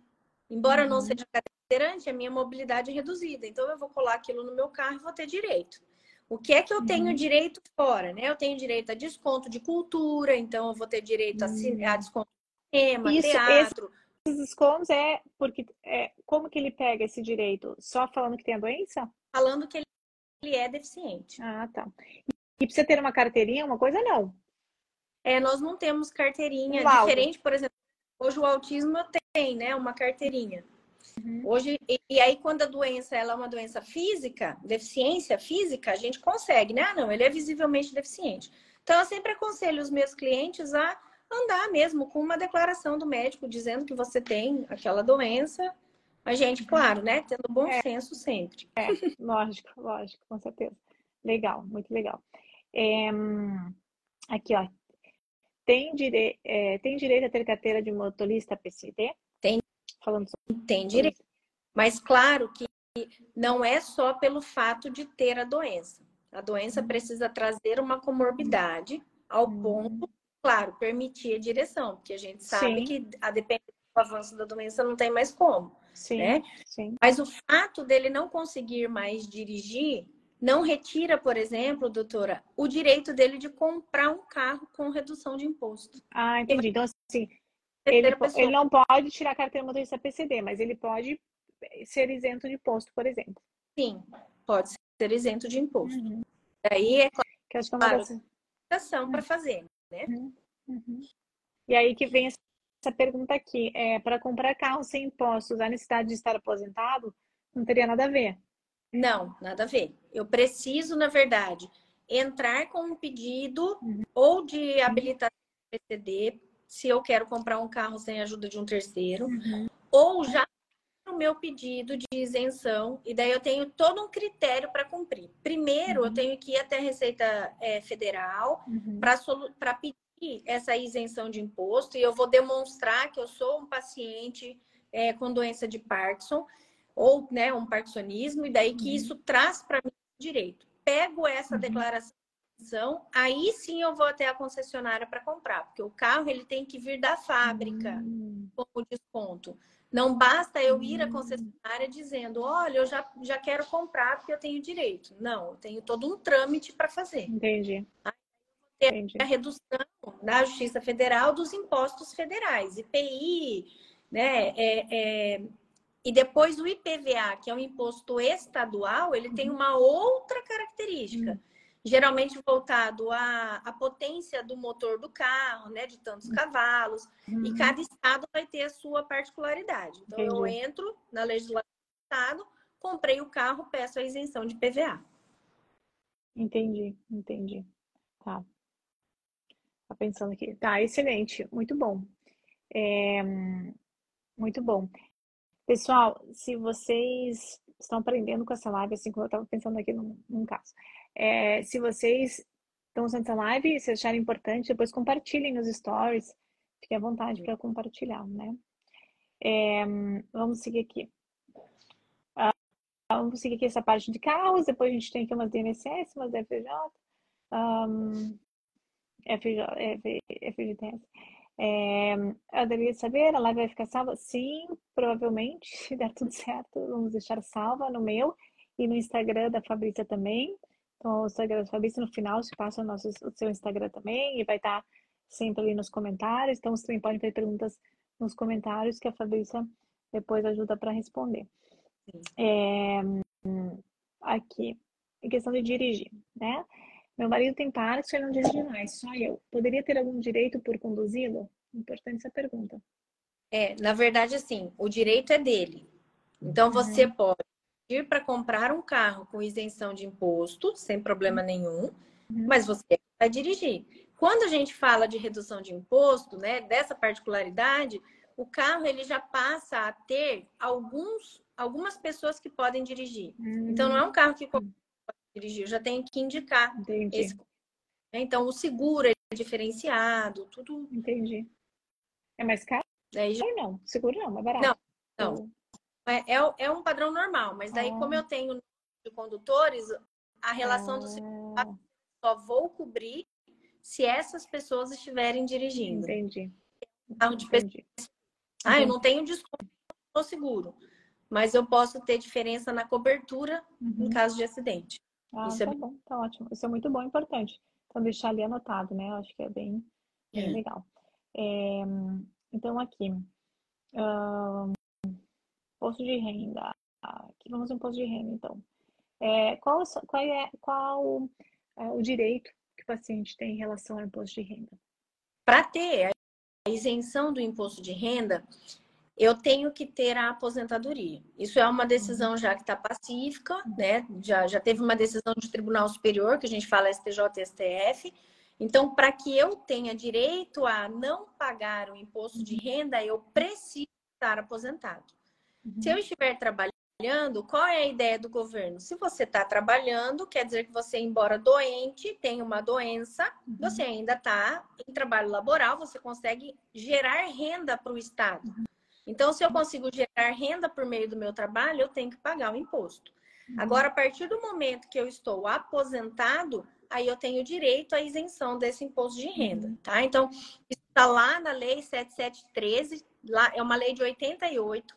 Embora uhum. não seja cadeirante, a minha mobilidade é reduzida. Então, eu vou colar aquilo no meu carro e vou ter direito. O que é que eu uhum. tenho direito fora, né? Eu tenho direito a desconto de cultura, então eu vou ter direito a, uhum. a desconto de cinema, Isso, teatro. Esses descontos é porque é, como que ele pega esse direito? Só falando que tem a doença? Falando que ele, ele é deficiente. Ah, tá. E precisa ter uma carteirinha, uma coisa não. É, nós não temos carteirinha Uau. diferente, por exemplo, hoje o autismo tem, né, uma carteirinha. Uhum. Hoje, e, e, aí quando a doença ela é uma doença física, deficiência física, a gente consegue, né? Ah, não, ele é visivelmente deficiente. Então eu sempre aconselho os meus clientes a andar mesmo com uma declaração do médico dizendo que você tem aquela doença. A gente, uhum. claro, né, tendo bom é. senso sempre. É, lógico, lógico, com certeza. Legal, muito legal. É, aqui, ó, tem, dire... É, tem direito a ter carteira de motorista PCD? Tem. Falando sobre... Tem direito. Mas claro que não é só pelo fato de ter a doença. A doença uhum. precisa trazer uma comorbidade ao uhum. ponto, claro, permitir a direção, porque a gente sabe Sim. que a depender do avanço da doença não tem mais como. Sim, né? Sim. Mas o fato dele não conseguir mais dirigir não retira, por exemplo, doutora, o direito dele de comprar um carro com redução de imposto. Ah, entendi. Então, assim, ele, ele não pode tirar a carteira motorista PCD, mas ele pode ser isento de imposto, por exemplo. Sim, pode ser isento de imposto. Uhum. Aí é claro, que acho que é uma claro, para fazer, né? Uhum. Uhum. E aí que vem essa pergunta aqui, é para comprar carro sem impostos, a necessidade de estar aposentado não teria nada a ver. Não, nada a ver. Eu preciso, na verdade, entrar com um pedido uhum. ou de habilitação PCD, se eu quero comprar um carro sem ajuda de um terceiro, uhum. ou já o meu pedido de isenção, e daí eu tenho todo um critério para cumprir. Primeiro, uhum. eu tenho que ir até a Receita é, Federal uhum. para pedir essa isenção de imposto, e eu vou demonstrar que eu sou um paciente é, com doença de Parkinson ou né, um parkinsonismo, e daí que uhum. isso traz para mim direito. Pego essa uhum. declaração aí sim eu vou até a concessionária para comprar, porque o carro ele tem que vir da fábrica Hum, com o desconto. Não basta eu ir à Hum. concessionária dizendo, olha, eu já, já quero comprar porque eu tenho direito. Não, eu tenho todo um trâmite para fazer. entendi. Entendi. a redução da Justiça Federal dos impostos federais, IPI, né? é- é, e depois o IPVA, que é um imposto estadual, ele tem uma outra característica. Geralmente voltado à, à potência do motor do carro, né? De tantos cavalos. E Hum, cada estado vai ter a sua particularidade. Então, eu Entendi. entro na legislação do estado, comprei o carro, peço a isenção de PVA. Entendi, entendi. Tá. Tá pensando aqui. Tá, excelente. Muito bom. É, muito bom. Pessoal, se vocês estão aprendendo com essa live, assim como eu estava pensando aqui num, num caso, é, se vocês estão usando essa live, se acharem importante, depois compartilhem nos stories. Fique à vontade para compartilhar, né? É, vamos seguir aqui. Ah, vamos seguir aqui essa parte de carros, depois a gente tem aqui umas DNSS, umas FJ, um, FJ, FGTS. É, eu deveria saber, a live vai ficar salva? Sim, provavelmente, se der tudo certo, vamos deixar salva no meu e no Instagram da Fabrícia também. Então, o Instagram da Fabrícia no final se passa o, nosso, o seu Instagram também e vai estar sempre ali nos comentários. Então, você também pode fazer perguntas nos comentários que a Fabrícia depois ajuda para responder. É, aqui, em questão de dirigir, né? Meu marido tem Parkinson e não dirige mais, só eu. Poderia ter algum direito por conduzi-lo? Importante essa pergunta. É, na verdade, assim, o direito é dele. Então, você pode ir para comprar um carro com isenção de imposto, sem problema nenhum, Uhum. mas você vai dirigir. Quando a gente fala de redução de imposto, né, dessa particularidade, o carro ele já passa a ter alguns, algumas pessoas que podem dirigir. Então, não é um carro que qualquer dirigir, eu já tenho que indicar Entendi, esse. né? Então, o seguro é diferenciado, tudo. entendi. É mais caro? Aí já- Não, seguro não, é barato. Não, não. É, é, é um padrão normal, mas daí, Ah. como eu tenho de condutores, a relação do seguro Ah, só vou cobrir se essas pessoas estiverem dirigindo. entendi. Carro de Entendi. Ah, eu não tenho desconto no seguro, mas eu posso ter diferença na cobertura Uhum. em caso de acidente. Ah, Isso é tá bem- bom, tá ótimo. Isso é muito bom importante. Então, deixar ali anotado, né? Eu acho que é bem, bem É. legal. É, então, aqui, ahn, imposto de renda. Aqui vamos no imposto de renda, então. É, qual, qual é, qual é o direito que o paciente tem em relação ao imposto de renda? Para ter a isenção do imposto de renda, eu tenho que ter a aposentadoria. Isso é uma decisão já que está pacífica, né? Já, já teve uma decisão de Tribunal Superior, que a gente fala STJ e STF. Então, para que eu tenha direito a não pagar o imposto de renda, eu preciso estar aposentado. Se eu estiver trabalhando, qual é a ideia do governo? Se você está trabalhando, quer dizer que você, embora doente, tem uma doença, Uhum. você ainda está em trabalho laboral, você consegue gerar renda para o Estado. Então, se eu consigo gerar renda por meio do meu trabalho, eu tenho que pagar o imposto. Agora, a partir do momento que eu estou aposentado, aí eu tenho direito à isenção desse imposto de renda, tá? Então, está lá na lei 7713, lá é uma lei de 88,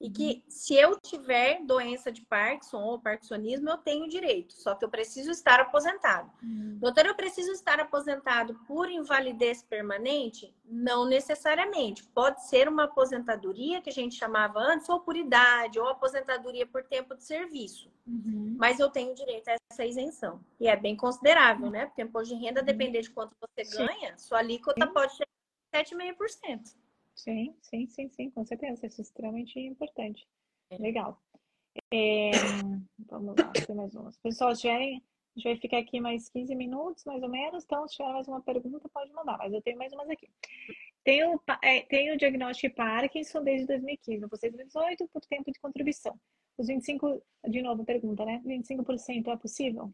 e que se eu tiver doença de Parkinson ou parkinsonismo, eu tenho direito, só que eu preciso estar aposentado. Uhum. Doutor, eu preciso estar aposentado por invalidez permanente? Não necessariamente. Pode ser uma aposentadoria que a gente chamava antes, ou por idade, ou aposentadoria por tempo de serviço. Uhum. Mas eu tenho direito a essa isenção. E é bem considerável, né? Porque imposto de renda, depender de quanto você Sim. ganha, sua alíquota Sim. pode ser 7,5%. Sim, sim, sim, sim, com certeza. Isso é extremamente importante. É. Legal. É, vamos lá, tem mais umas. Pessoal, se tiverem, a gente vai ficar aqui mais 15 minutos, mais ou menos. Então, se tiver mais uma pergunta, pode mandar. Mas eu tenho mais umas aqui. Tenho, é, tenho o diagnóstico de Parkinson desde 2015. Você 18 por tempo de contribuição. Os 25, de novo, pergunta, né? 25% é possível?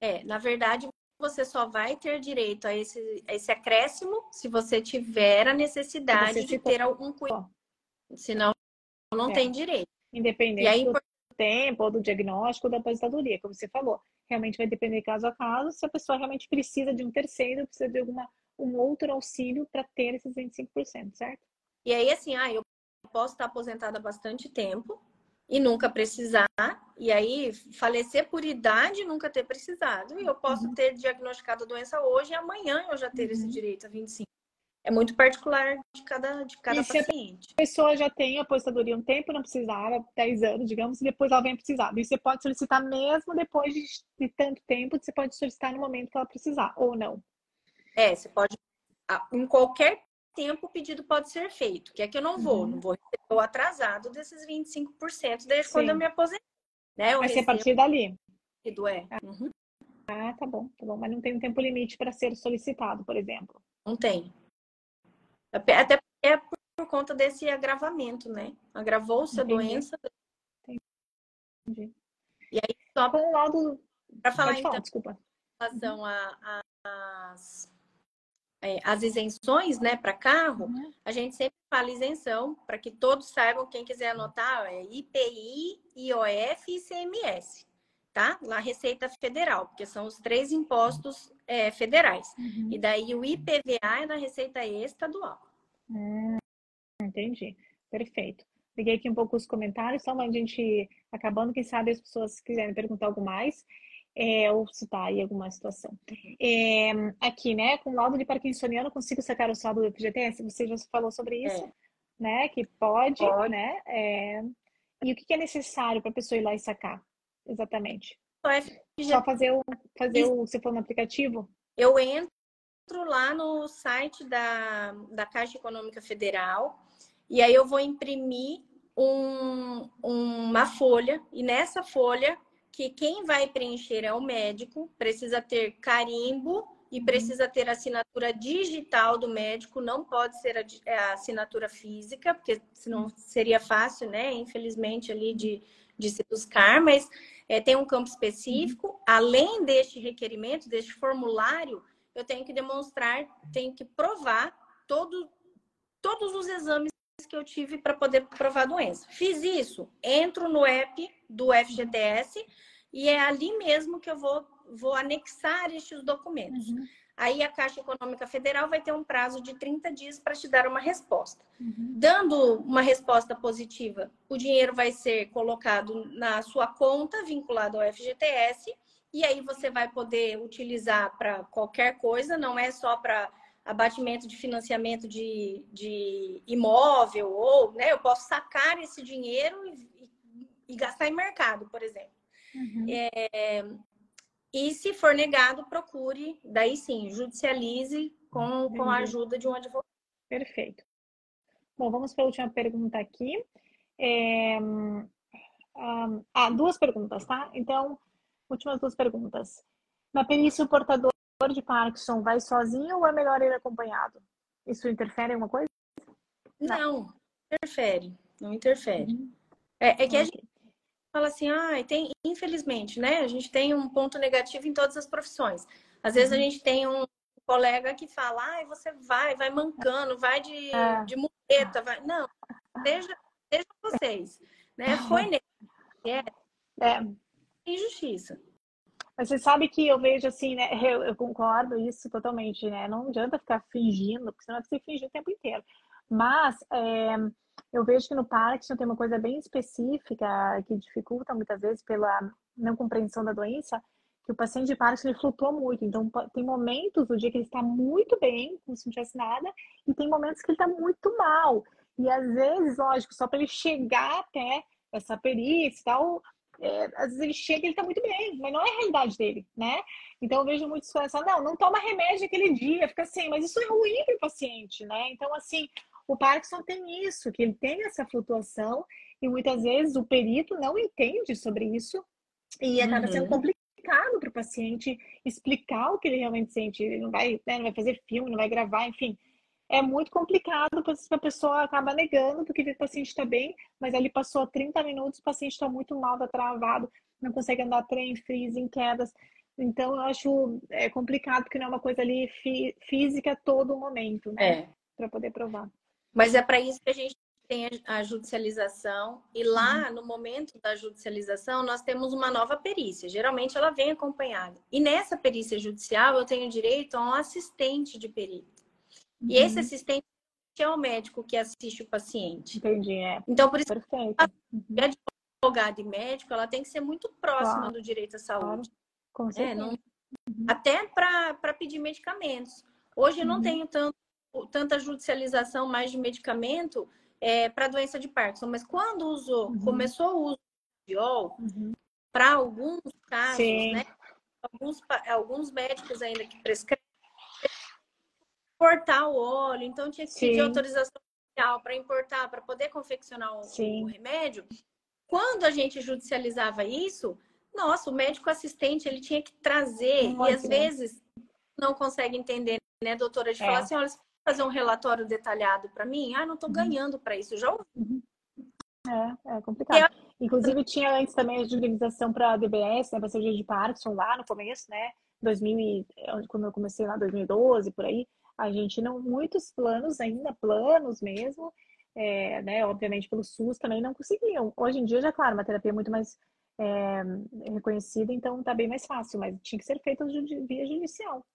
É, na verdade, você só vai ter direito a esse, a esse acréscimo se você tiver a necessidade você de ter algum cuidado. Senão, não É. tem direito. Independente aí, do tempo, ou do diagnóstico, ou da aposentadoria, como você falou. realmente vai depender caso a caso, se a pessoa realmente precisa de um terceiro, precisa de alguma, um outro auxílio para ter esses 25%, certo? E aí, assim, ah, eu posso estar aposentada há bastante tempo e nunca precisar, e aí falecer por idade e nunca ter precisado, e eu posso uhum. ter diagnosticado a doença hoje e amanhã eu já ter uhum. esse direito a 25. É muito particular de cada, de cada e paciente. Se a pessoa já tem aposentadoria um tempo, não precisava, 10 anos, digamos, e depois ela vem precisar. E você pode solicitar mesmo depois de, de tanto tempo, você pode solicitar no momento que ela precisar, ou não. É, você pode. Em qualquer tempo o pedido pode ser feito, que é que eu não vou, uhum. não vou receber o atrasado desses 25% desde Sim. quando eu me aposentei. Né? Eu Vai ser a partir dali. É. Uhum. Ah, tá bom, tá bom. Mas não tem um tempo limite para ser solicitado, por exemplo. Não tem. Até é por conta desse agravamento, né? Agravou-se a doença. Entendi. E aí, só para lado. Para falar, falar, então, desculpa. em relação às é, as isenções né, para carro, uhum. a gente sempre fala isenção, para que todos saibam, quem quiser anotar, é IPI, IOF e ICMS, tá? Lá Receita Federal, porque são os três impostos é, federais. Uhum. E daí o IPVA é na Receita Estadual. Hum, entendi. Perfeito. Peguei aqui um pouco os comentários, só a gente acabando, quem sabe as pessoas quiserem perguntar algo mais é, ou citar aí alguma situação. É, aqui, né, com laudo de parkinsoniano, consigo sacar o saldo do FGTS? Você já falou sobre isso, é. né? Que pode, pode. né? É, e o que é necessário para a pessoa ir lá e sacar? Exatamente. Só fazer o, fazer o, se for no aplicativo? Eu entro lá no site da, da Caixa Econômica Federal e aí eu vou imprimir um, uma folha e nessa folha que quem vai preencher é o médico, precisa ter carimbo e uhum. precisa ter assinatura digital do médico, não pode ser a, é, assinatura física, porque senão seria fácil, né? Infelizmente, ali de, de se buscar, mas é, tem um campo específico. Uhum. Além deste requerimento, deste formulário, eu tenho que demonstrar, tenho que provar todo, todos os exames que eu tive para poder provar a doença. Fiz isso, entro no app do FGTS e é ali mesmo que eu vou, vou anexar estes documentos. Uhum. Aí a Caixa Econômica Federal vai ter um prazo de 30 dias para te dar uma resposta. Uhum. Dando uma resposta positiva, o dinheiro vai ser colocado na sua conta vinculado ao FGTS e aí você vai poder utilizar para qualquer coisa, não é só para abatimento de financiamento de, de imóvel, ou né, eu posso sacar esse dinheiro e, e, gastar em mercado, por exemplo. Uhum. É, e se for negado, procure, daí sim, judicialize com, com a ajuda de um advogado. Perfeito. Bom, vamos para a última pergunta aqui. É, um, ah, duas perguntas, tá? Então, últimas duas perguntas. Na perícia, o portador de Parkinson vai sozinho ou é melhor ir acompanhado? Isso interfere em alguma coisa? Não, não interfere. Não interfere. Uhum. É, é, que a gente fala assim, ah, tem, infelizmente, né? A gente tem um ponto negativo em todas as profissões. Às vezes uhum. a gente tem um colega que fala, ah, você vai, vai mancando, vai de, é. de muleta, vai. Não, seja, seja vocês. Né? Foi negativo. É. é. Injustiça. Mas você sabe que eu vejo assim, né? Eu, eu, concordo isso totalmente, né? Não adianta ficar fingindo, porque senão você fingir o tempo inteiro. Mas é, eu vejo que no Parkinson tem uma coisa bem específica que dificulta muitas vezes pela não compreensão da doença, que o paciente de Parkinson ele flutua muito. Então, tem momentos do dia que ele está muito bem, como se não tivesse nada, e tem momentos que ele está muito mal. E às vezes, lógico, só para ele chegar até essa perícia e tal, às vezes ele chega e ele tá muito bem, mas não é a realidade dele, né? Então eu vejo muitos falando não, não toma remédio aquele dia, fica assim, mas isso é ruim para o paciente, né? Então, assim, o Parkinson tem isso, que ele tem essa flutuação e muitas vezes o perito não entende sobre isso e acaba uhum. sendo complicado para o paciente explicar o que ele realmente sente. Ele não vai, né, não vai fazer filme, não vai gravar, enfim é muito complicado, porque a pessoa acaba negando, porque o paciente está bem, mas ali passou 30 minutos, o paciente está muito mal, está travado, não consegue andar trem, freeze, em quedas. Então, eu acho é, complicado, porque não é uma coisa ali fí física todo momento, né? É. Para poder provar. Mas é para isso que a gente tem a judicialização e lá no momento da judicialização nós temos uma nova perícia. Geralmente ela vem acompanhada. E nessa perícia judicial eu tenho direito a um assistente de perito. Uhum. E esse assistente é o médico que assiste o paciente. Entendi, é. Então por isso Perfeito. a uhum. advogado e médico ela tem que ser muito próxima claro. do direito à saúde. Claro. Com certeza. É, não... uhum. Até para pedir medicamentos. Hoje eu não uhum. tenho tanto, tanta judicialização mais de medicamento é, para doença de Parkinson, mas quando usou, uhum. começou o uso de ol, uhum. para alguns casos, Sim. né? Alguns, alguns médicos ainda que prescrevem importar o óleo, então tinha que Sim. pedir autorização para importar, para poder confeccionar o, o, remédio. Quando a gente judicializava isso, nossa, o médico assistente ele tinha que trazer, e às vezes não consegue entender, né, doutora, de é. falar assim, olha, fazer um relatório detalhado para mim? Ah, não estou uhum. ganhando para isso. Já ouvi. Uhum. É, é complicado. É... Inclusive, tinha antes também a judicialização para a DBS, né, para cirurgia de Parkinson, lá no começo, né? 2000 e, quando eu comecei lá, 2012, por aí. A gente não, muitos planos ainda, planos mesmo, é, né, obviamente pelo SUS também não conseguiam. Hoje em dia, já claro, uma terapia muito mais é, reconhecida, então tá bem mais fácil, mas tinha que ser feito via judicial.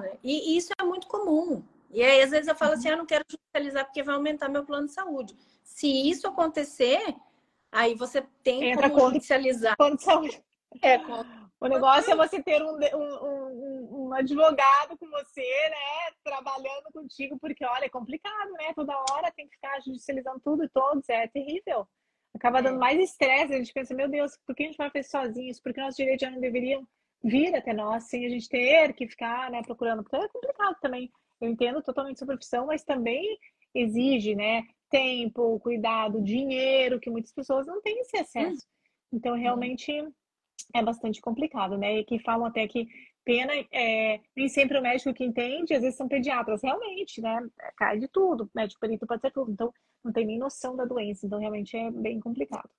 Né? E isso é muito comum. E aí, às vezes, eu falo assim: uhum. ah, não quero judicializar porque vai aumentar meu plano de saúde. Se isso acontecer, aí você tem Entra como judicializar. Plano de saúde. É. O negócio é você ter um, um, um, um, advogado com você, né? Trabalhando contigo, porque, olha, é complicado, né? Toda hora tem que ficar judicializando tudo e todos, é terrível. Acaba dando é. mais estresse, a gente pensa, meu Deus, por que a gente vai fazer sozinhos? Por que nossos direitos já não deveriam vir até nós sem a gente ter que ficar né, procurando? Porque é complicado também eu entendo totalmente sua profissão, mas também exige, né, tempo, cuidado, dinheiro, que muitas pessoas não têm esse acesso. Então, realmente é bastante complicado, né? E que falam até que pena, é, nem sempre o médico que entende, às vezes são pediatras, realmente, né? Cai de tudo, médico perito pode ser tudo, então não tem nem noção da doença, então realmente é bem complicado.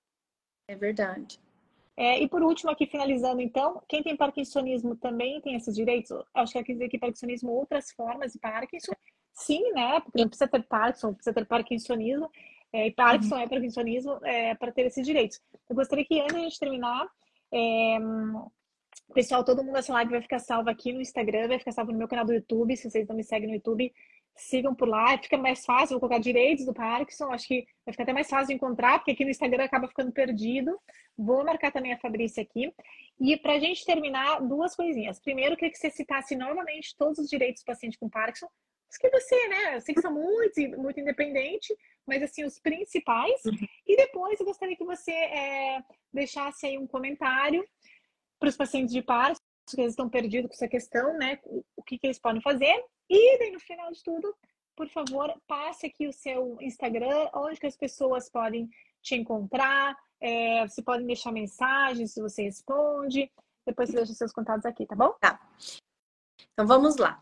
É verdade. É, e por último, aqui finalizando, então, quem tem parkinsonismo também tem esses direitos? Acho que quer dizer que parkinsonismo, outras formas de Parkinson, sim, né? Porque não precisa ter Parkinson, precisa ter parkinsonismo. É, e Parkinson uhum. é parkinsonismo é, para ter esses direitos. Eu gostaria que, antes de a gente terminar, é, pessoal, todo mundo essa live vai ficar salva aqui no Instagram, vai ficar salva no meu canal do YouTube. Se vocês não me seguem no YouTube, sigam por lá, fica mais fácil, vou colocar direitos do Parkinson, acho que vai ficar até mais fácil encontrar, porque aqui no Instagram acaba ficando perdido. Vou marcar também a Fabrícia aqui. E para a gente terminar, duas coisinhas. Primeiro, eu queria que você citasse novamente todos os direitos do paciente com Parkinson, os que você, né? Eu sei que são muitos, muito independente, mas assim, os principais. Uhum. E depois eu gostaria que você é, deixasse aí um comentário para os pacientes de Parkinson, que eles estão perdidos com essa questão, né? O que, que eles podem fazer. E daí, no final de tudo, por favor, passe aqui o seu Instagram, onde que as pessoas podem te encontrar, é, você pode deixar mensagens, se você responde, depois você deixa seus contatos aqui, tá bom? Tá. Então vamos lá.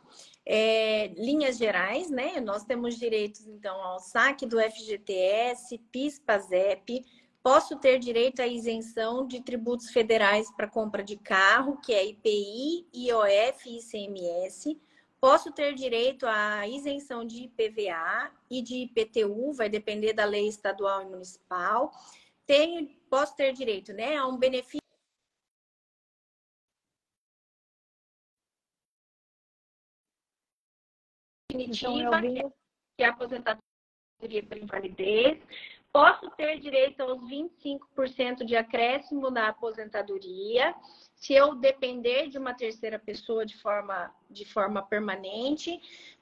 É, linhas gerais, né? Nós temos direitos, então, ao saque do FGTS, PIS, PASEP, Posso ter direito à isenção de tributos federais para compra de carro, que é IPI, IOF e ICMS. Posso ter direito à isenção de IPVA e de IPTU, vai depender da lei estadual e municipal. Tenho, posso ter direito né, a um benefício. Definitiva, que é a aposentadoria por invalidez, Posso ter direito aos 25% de acréscimo na aposentadoria, se eu depender de uma terceira pessoa de forma, de forma permanente.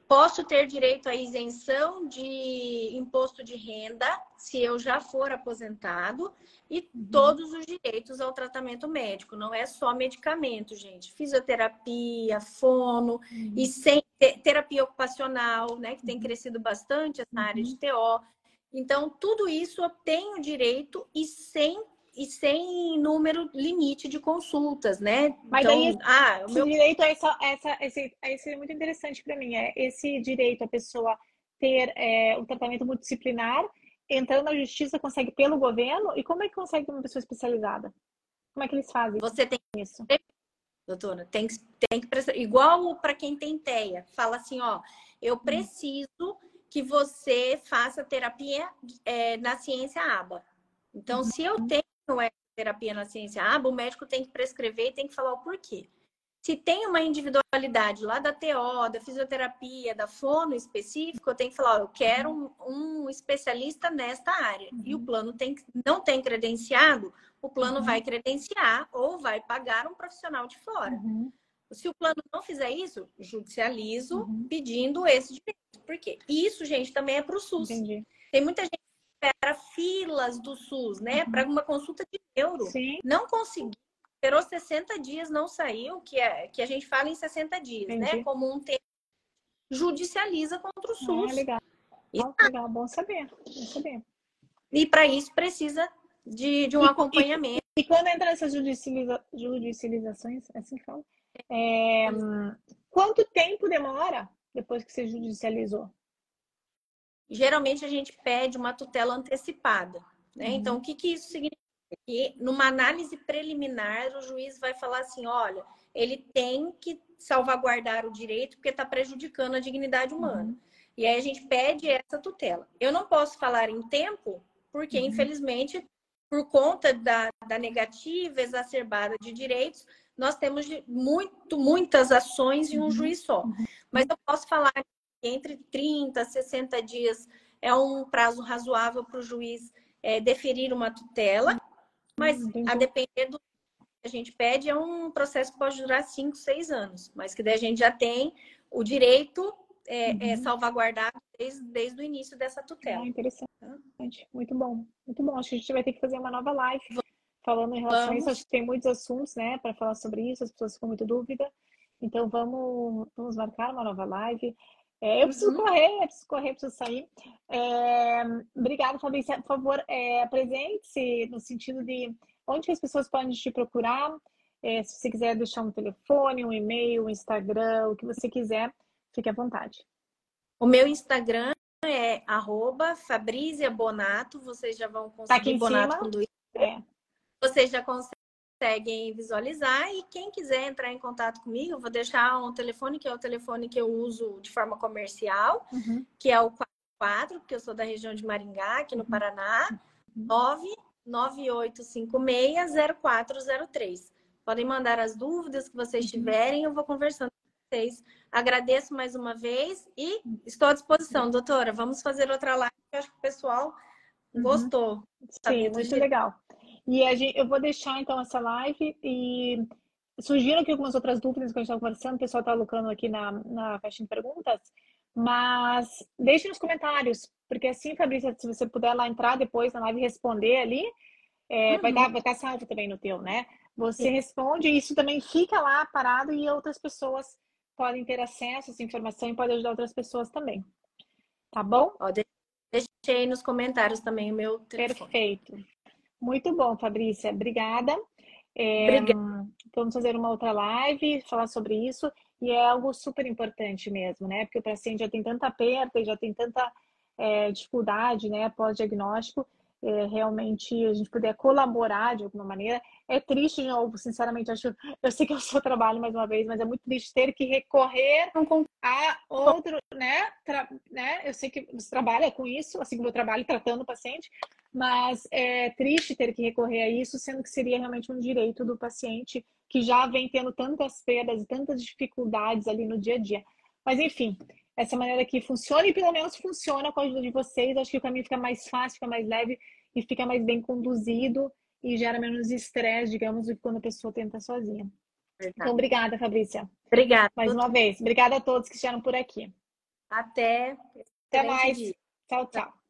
Posso ter direito à isenção de imposto de renda, se eu já for aposentado, e uhum. todos os direitos ao tratamento médico. Não é só medicamento, gente. Fisioterapia, fono, uhum. e sem terapia ocupacional, né? Que tem uhum. crescido bastante essa área de uhum. TO. Então, tudo isso eu tenho direito e sem e sem número limite de consultas, né? Mas então, aí, ah, o meu direito é essa, essa, esse, esse é muito interessante para mim, é esse direito a pessoa ter é, um tratamento multidisciplinar, entrando na justiça consegue pelo governo e como é que consegue uma pessoa especializada? Como é que eles fazem? Você tem isso, doutora, tem que tem que igual para quem tem TEA, fala assim, ó, eu uhum. preciso que você faça terapia é, na ciência ABA. Então, se eu tenho terapia na ciência ABA, o médico tem que prescrever e tem que falar o porquê. Se tem uma individualidade lá da TO, da fisioterapia, da fono específico, eu tenho que falar, ó, eu quero um, um, especialista nesta área. Uhum. E o plano tem, não tem credenciado, o plano uhum. vai credenciar ou vai pagar um profissional de fora. Uhum. Se o plano não fizer isso, judicializo uhum. pedindo esse direito. Por quê? Isso, gente, também é para o SUS. Entendi. Tem muita gente espera filas do SUS, né? Uhum. Para uma consulta de euro. Sim. Não conseguiu esperou 60 dias, não saiu, que, é, que a gente fala em 60 dias, né? Entendi. né? Como um tempo judicializa contra o SUS. Ah, legal. E, oh, legal, bom saber, bom saber. E para isso precisa de, de um e, acompanhamento. E, e, quando entra nessas judicializa, judicializações, é assim que fala, é, quanto tempo demora depois que você judicializou? Geralmente a gente pede uma tutela antecipada. Né? Uhum. Então, o que, que isso significa? que numa análise preliminar o juiz vai falar assim, olha, ele tem que salvaguardar o direito porque está prejudicando a dignidade humana. Uhum. E aí a gente pede essa tutela. Eu não posso falar em tempo, porque uhum. infelizmente, por conta da, da negativa exacerbada de direitos, nós temos muito, muitas ações em um uhum. juiz só. Uhum. Mas eu posso falar entre 30 e 60 dias é um prazo razoável para o juiz é, deferir uma tutela. Mas Entendi. a depender do que a gente pede, é um processo que pode durar 5, 6 anos, mas que daí a gente já tem o direito é, é uhum. é, salvaguardado desde, desde o início dessa tutela. Ah, interessante. Muito bom. Muito bom. Acho que a gente vai ter que fazer uma nova live falando em relação vamos. a isso. Acho que tem muitos assuntos, né, para falar sobre isso. As pessoas ficam muito dúvida. Então vamos, vamos marcar uma nova live. É, eu preciso uhum. correr, eu preciso correr, preciso sair. É, obrigada, Fabrícia. Por favor, é, apresente-se no sentido de onde as pessoas podem te procurar. É, se você quiser deixar um telefone, um e-mail, um Instagram, o que você quiser, fique à vontade. O meu Instagram é arroba Fabrícia Bonato. Vocês já vão conseguir tá aqui em Bonato cima. com dois. É. Vocês já conseguem conseguem visualizar. E quem quiser entrar em contato comigo, eu vou deixar um telefone, que é o telefone que eu uso de forma comercial, uhum. que é o 44, porque eu sou da região de Maringá, aqui no uhum. Paraná, uhum. 998560403. Podem mandar as dúvidas que vocês uhum. tiverem, eu vou conversando com vocês. Agradeço mais uma vez e estou à disposição, doutora. Vamos fazer outra live, eu acho que o pessoal uhum. gostou. Sim, muito legal. E gente, eu vou deixar então essa live e surgiram aqui algumas outras dúvidas que a gente estava conversando, o pessoal está colocando aqui na, na caixa de perguntas, mas deixe nos comentários, porque assim, Fabrícia, se você puder lá entrar depois na live e responder ali, é, uhum. vai, dar, vai estar salvo também no teu, né? Você Sim. responde e isso também fica lá parado e outras pessoas podem ter acesso a essa informação e pode ajudar outras pessoas também. Tá bom? Ó, deixei nos comentários também o meu telefone. Perfeito. Muito bom, Fabrícia. Obrigada. É, Obrigada. Vamos fazer uma outra live, falar sobre isso. E é algo super importante mesmo, né? Porque o paciente já tem tanta perda, já tem tanta é, dificuldade, né? Pós-diagnóstico. É, realmente a gente puder colaborar de alguma maneira. É triste, de novo, sinceramente, acho, eu sei que é o seu trabalho mais uma vez, mas é muito triste ter que recorrer a outro, né? Tra, né? Eu sei que você trabalha com isso, assim como eu trabalho tratando o paciente, mas é triste ter que recorrer a isso, sendo que seria realmente um direito do paciente que já vem tendo tantas perdas e tantas dificuldades ali no dia a dia. Mas enfim, essa maneira que funciona e pelo menos funciona com a ajuda de vocês, acho que o caminho fica mais fácil, fica mais leve e fica mais bem conduzido e gera menos estresse, digamos, do que quando a pessoa tenta sozinha. Então, obrigada, Fabrícia. Obrigada. Mais uma vez. Obrigada a todos que estiveram por aqui. Até. Até mais. Tchau, tchau.